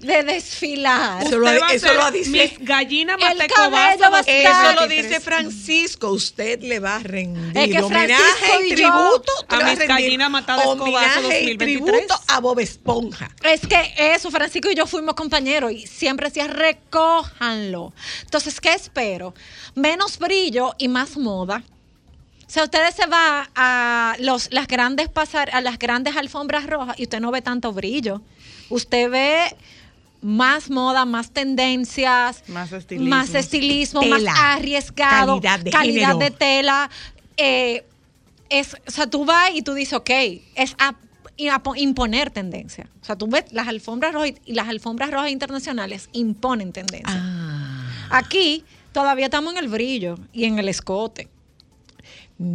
de desfilar. Eso lo, va eso lo dice. Mis gallinas El cabello va a Eso lo dice Francisco. Usted le va a rendir Es que homenaje Francisco y yo- tributo. A va mis gallinas matadas escobazo Homenaje y 2023. tributo a Bob Esponja. Es que eso, Francisco y yo fuimos compañeros y siempre decía, recójanlo. Entonces, ¿qué espero? Menos brillo y más moda. O sea, ustedes se van a los, las grandes pasar, a las grandes alfombras rojas y usted no ve tanto brillo. Usted ve más moda, más tendencias, Más estilismo. más, estilismo, Tela. más arriesgado, Calidad de calidad género. de tela. eh, es, o sea, tú vas y tú dices, ok, es a, imponer tendencia. O sea, tú ves las alfombras rojas y las alfombras rojas internacionales imponen tendencia. Ah. Aquí todavía estamos en el brillo y en el escote.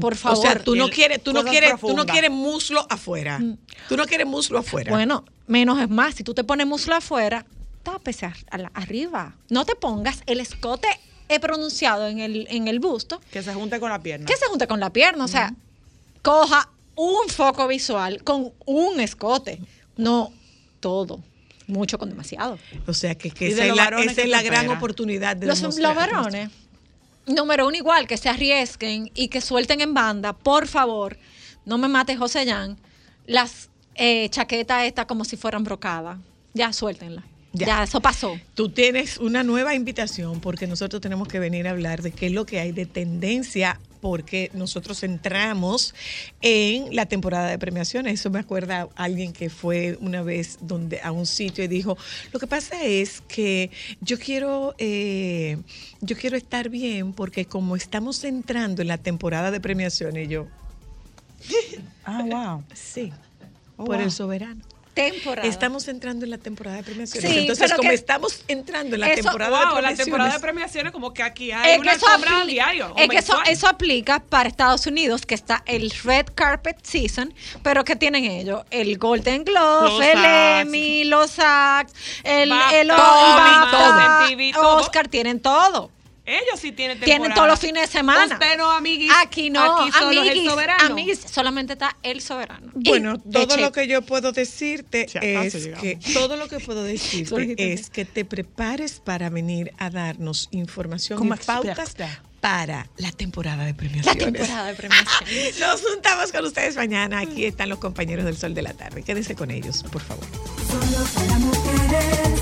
Por favor. O sea, tú no quieres, tú no quieres, tú no quieres muslo afuera. Tú no quieres muslo afuera. Bueno, menos es más. Si tú te pones muslo afuera, tápese a- a la- arriba. No te pongas el escote he pronunciado en el, en el busto Que se junte con la pierna. que se junte con la pierna. O sea, coja un foco visual con un escote. No todo. Mucho con demasiado. O sea, que, que ¿Y esa de es la, esa qué es la gran oportunidad de Los, los varones, número uno, igual, que se arriesguen y que suelten en banda, por favor, no me mate José Jan, las eh, chaquetas estas como si fueran brocadas. Ya, suéltenla. Ya. Ya. eso pasó. Tú tienes una nueva invitación porque nosotros tenemos que venir a hablar de qué es lo que hay de tendencia porque nosotros entramos en la temporada de premiaciones. Eso me acuerda a alguien que fue una vez donde a un sitio y dijo, lo que pasa es que yo quiero, eh, yo quiero estar bien porque como estamos entrando en la temporada de premiaciones, yo, Ah, wow. sí, Oh, por wow. el soberano. Temporada. Estamos entrando en la temporada de premiaciones. Sí, Entonces, como que- estamos entrando en la Eso- temporada Wow, de la premiaciones. temporada de premiaciones como que aquí hay Es una que, eso, sombra apli- diario. es que eso, aplica para Estados Unidos, que está el Red Carpet Season, pero ¿qué tienen ellos? El Golden Globe, Los el. Emmy, los SAGs, el, el todo. Oscar, tienen todo. Ellos sí tienen temporada. Tienen todos los fines de semana. Usted no, amiguis. Aquí no, Aquí solo es el amiguis, soberano. amiguis, solamente está el soberano. Y Bueno, todo lo que yo puedo decirte Si es llegamos. que todo lo que puedo decirte es que te prepares para venir a darnos información Como y pautas para la temporada de La premiaciones. temporada de premiaciones. Nos juntamos con ustedes mañana. Aquí están los compañeros del Sol de la Tarde. Quédense con ellos, por favor. Solo para mujeres,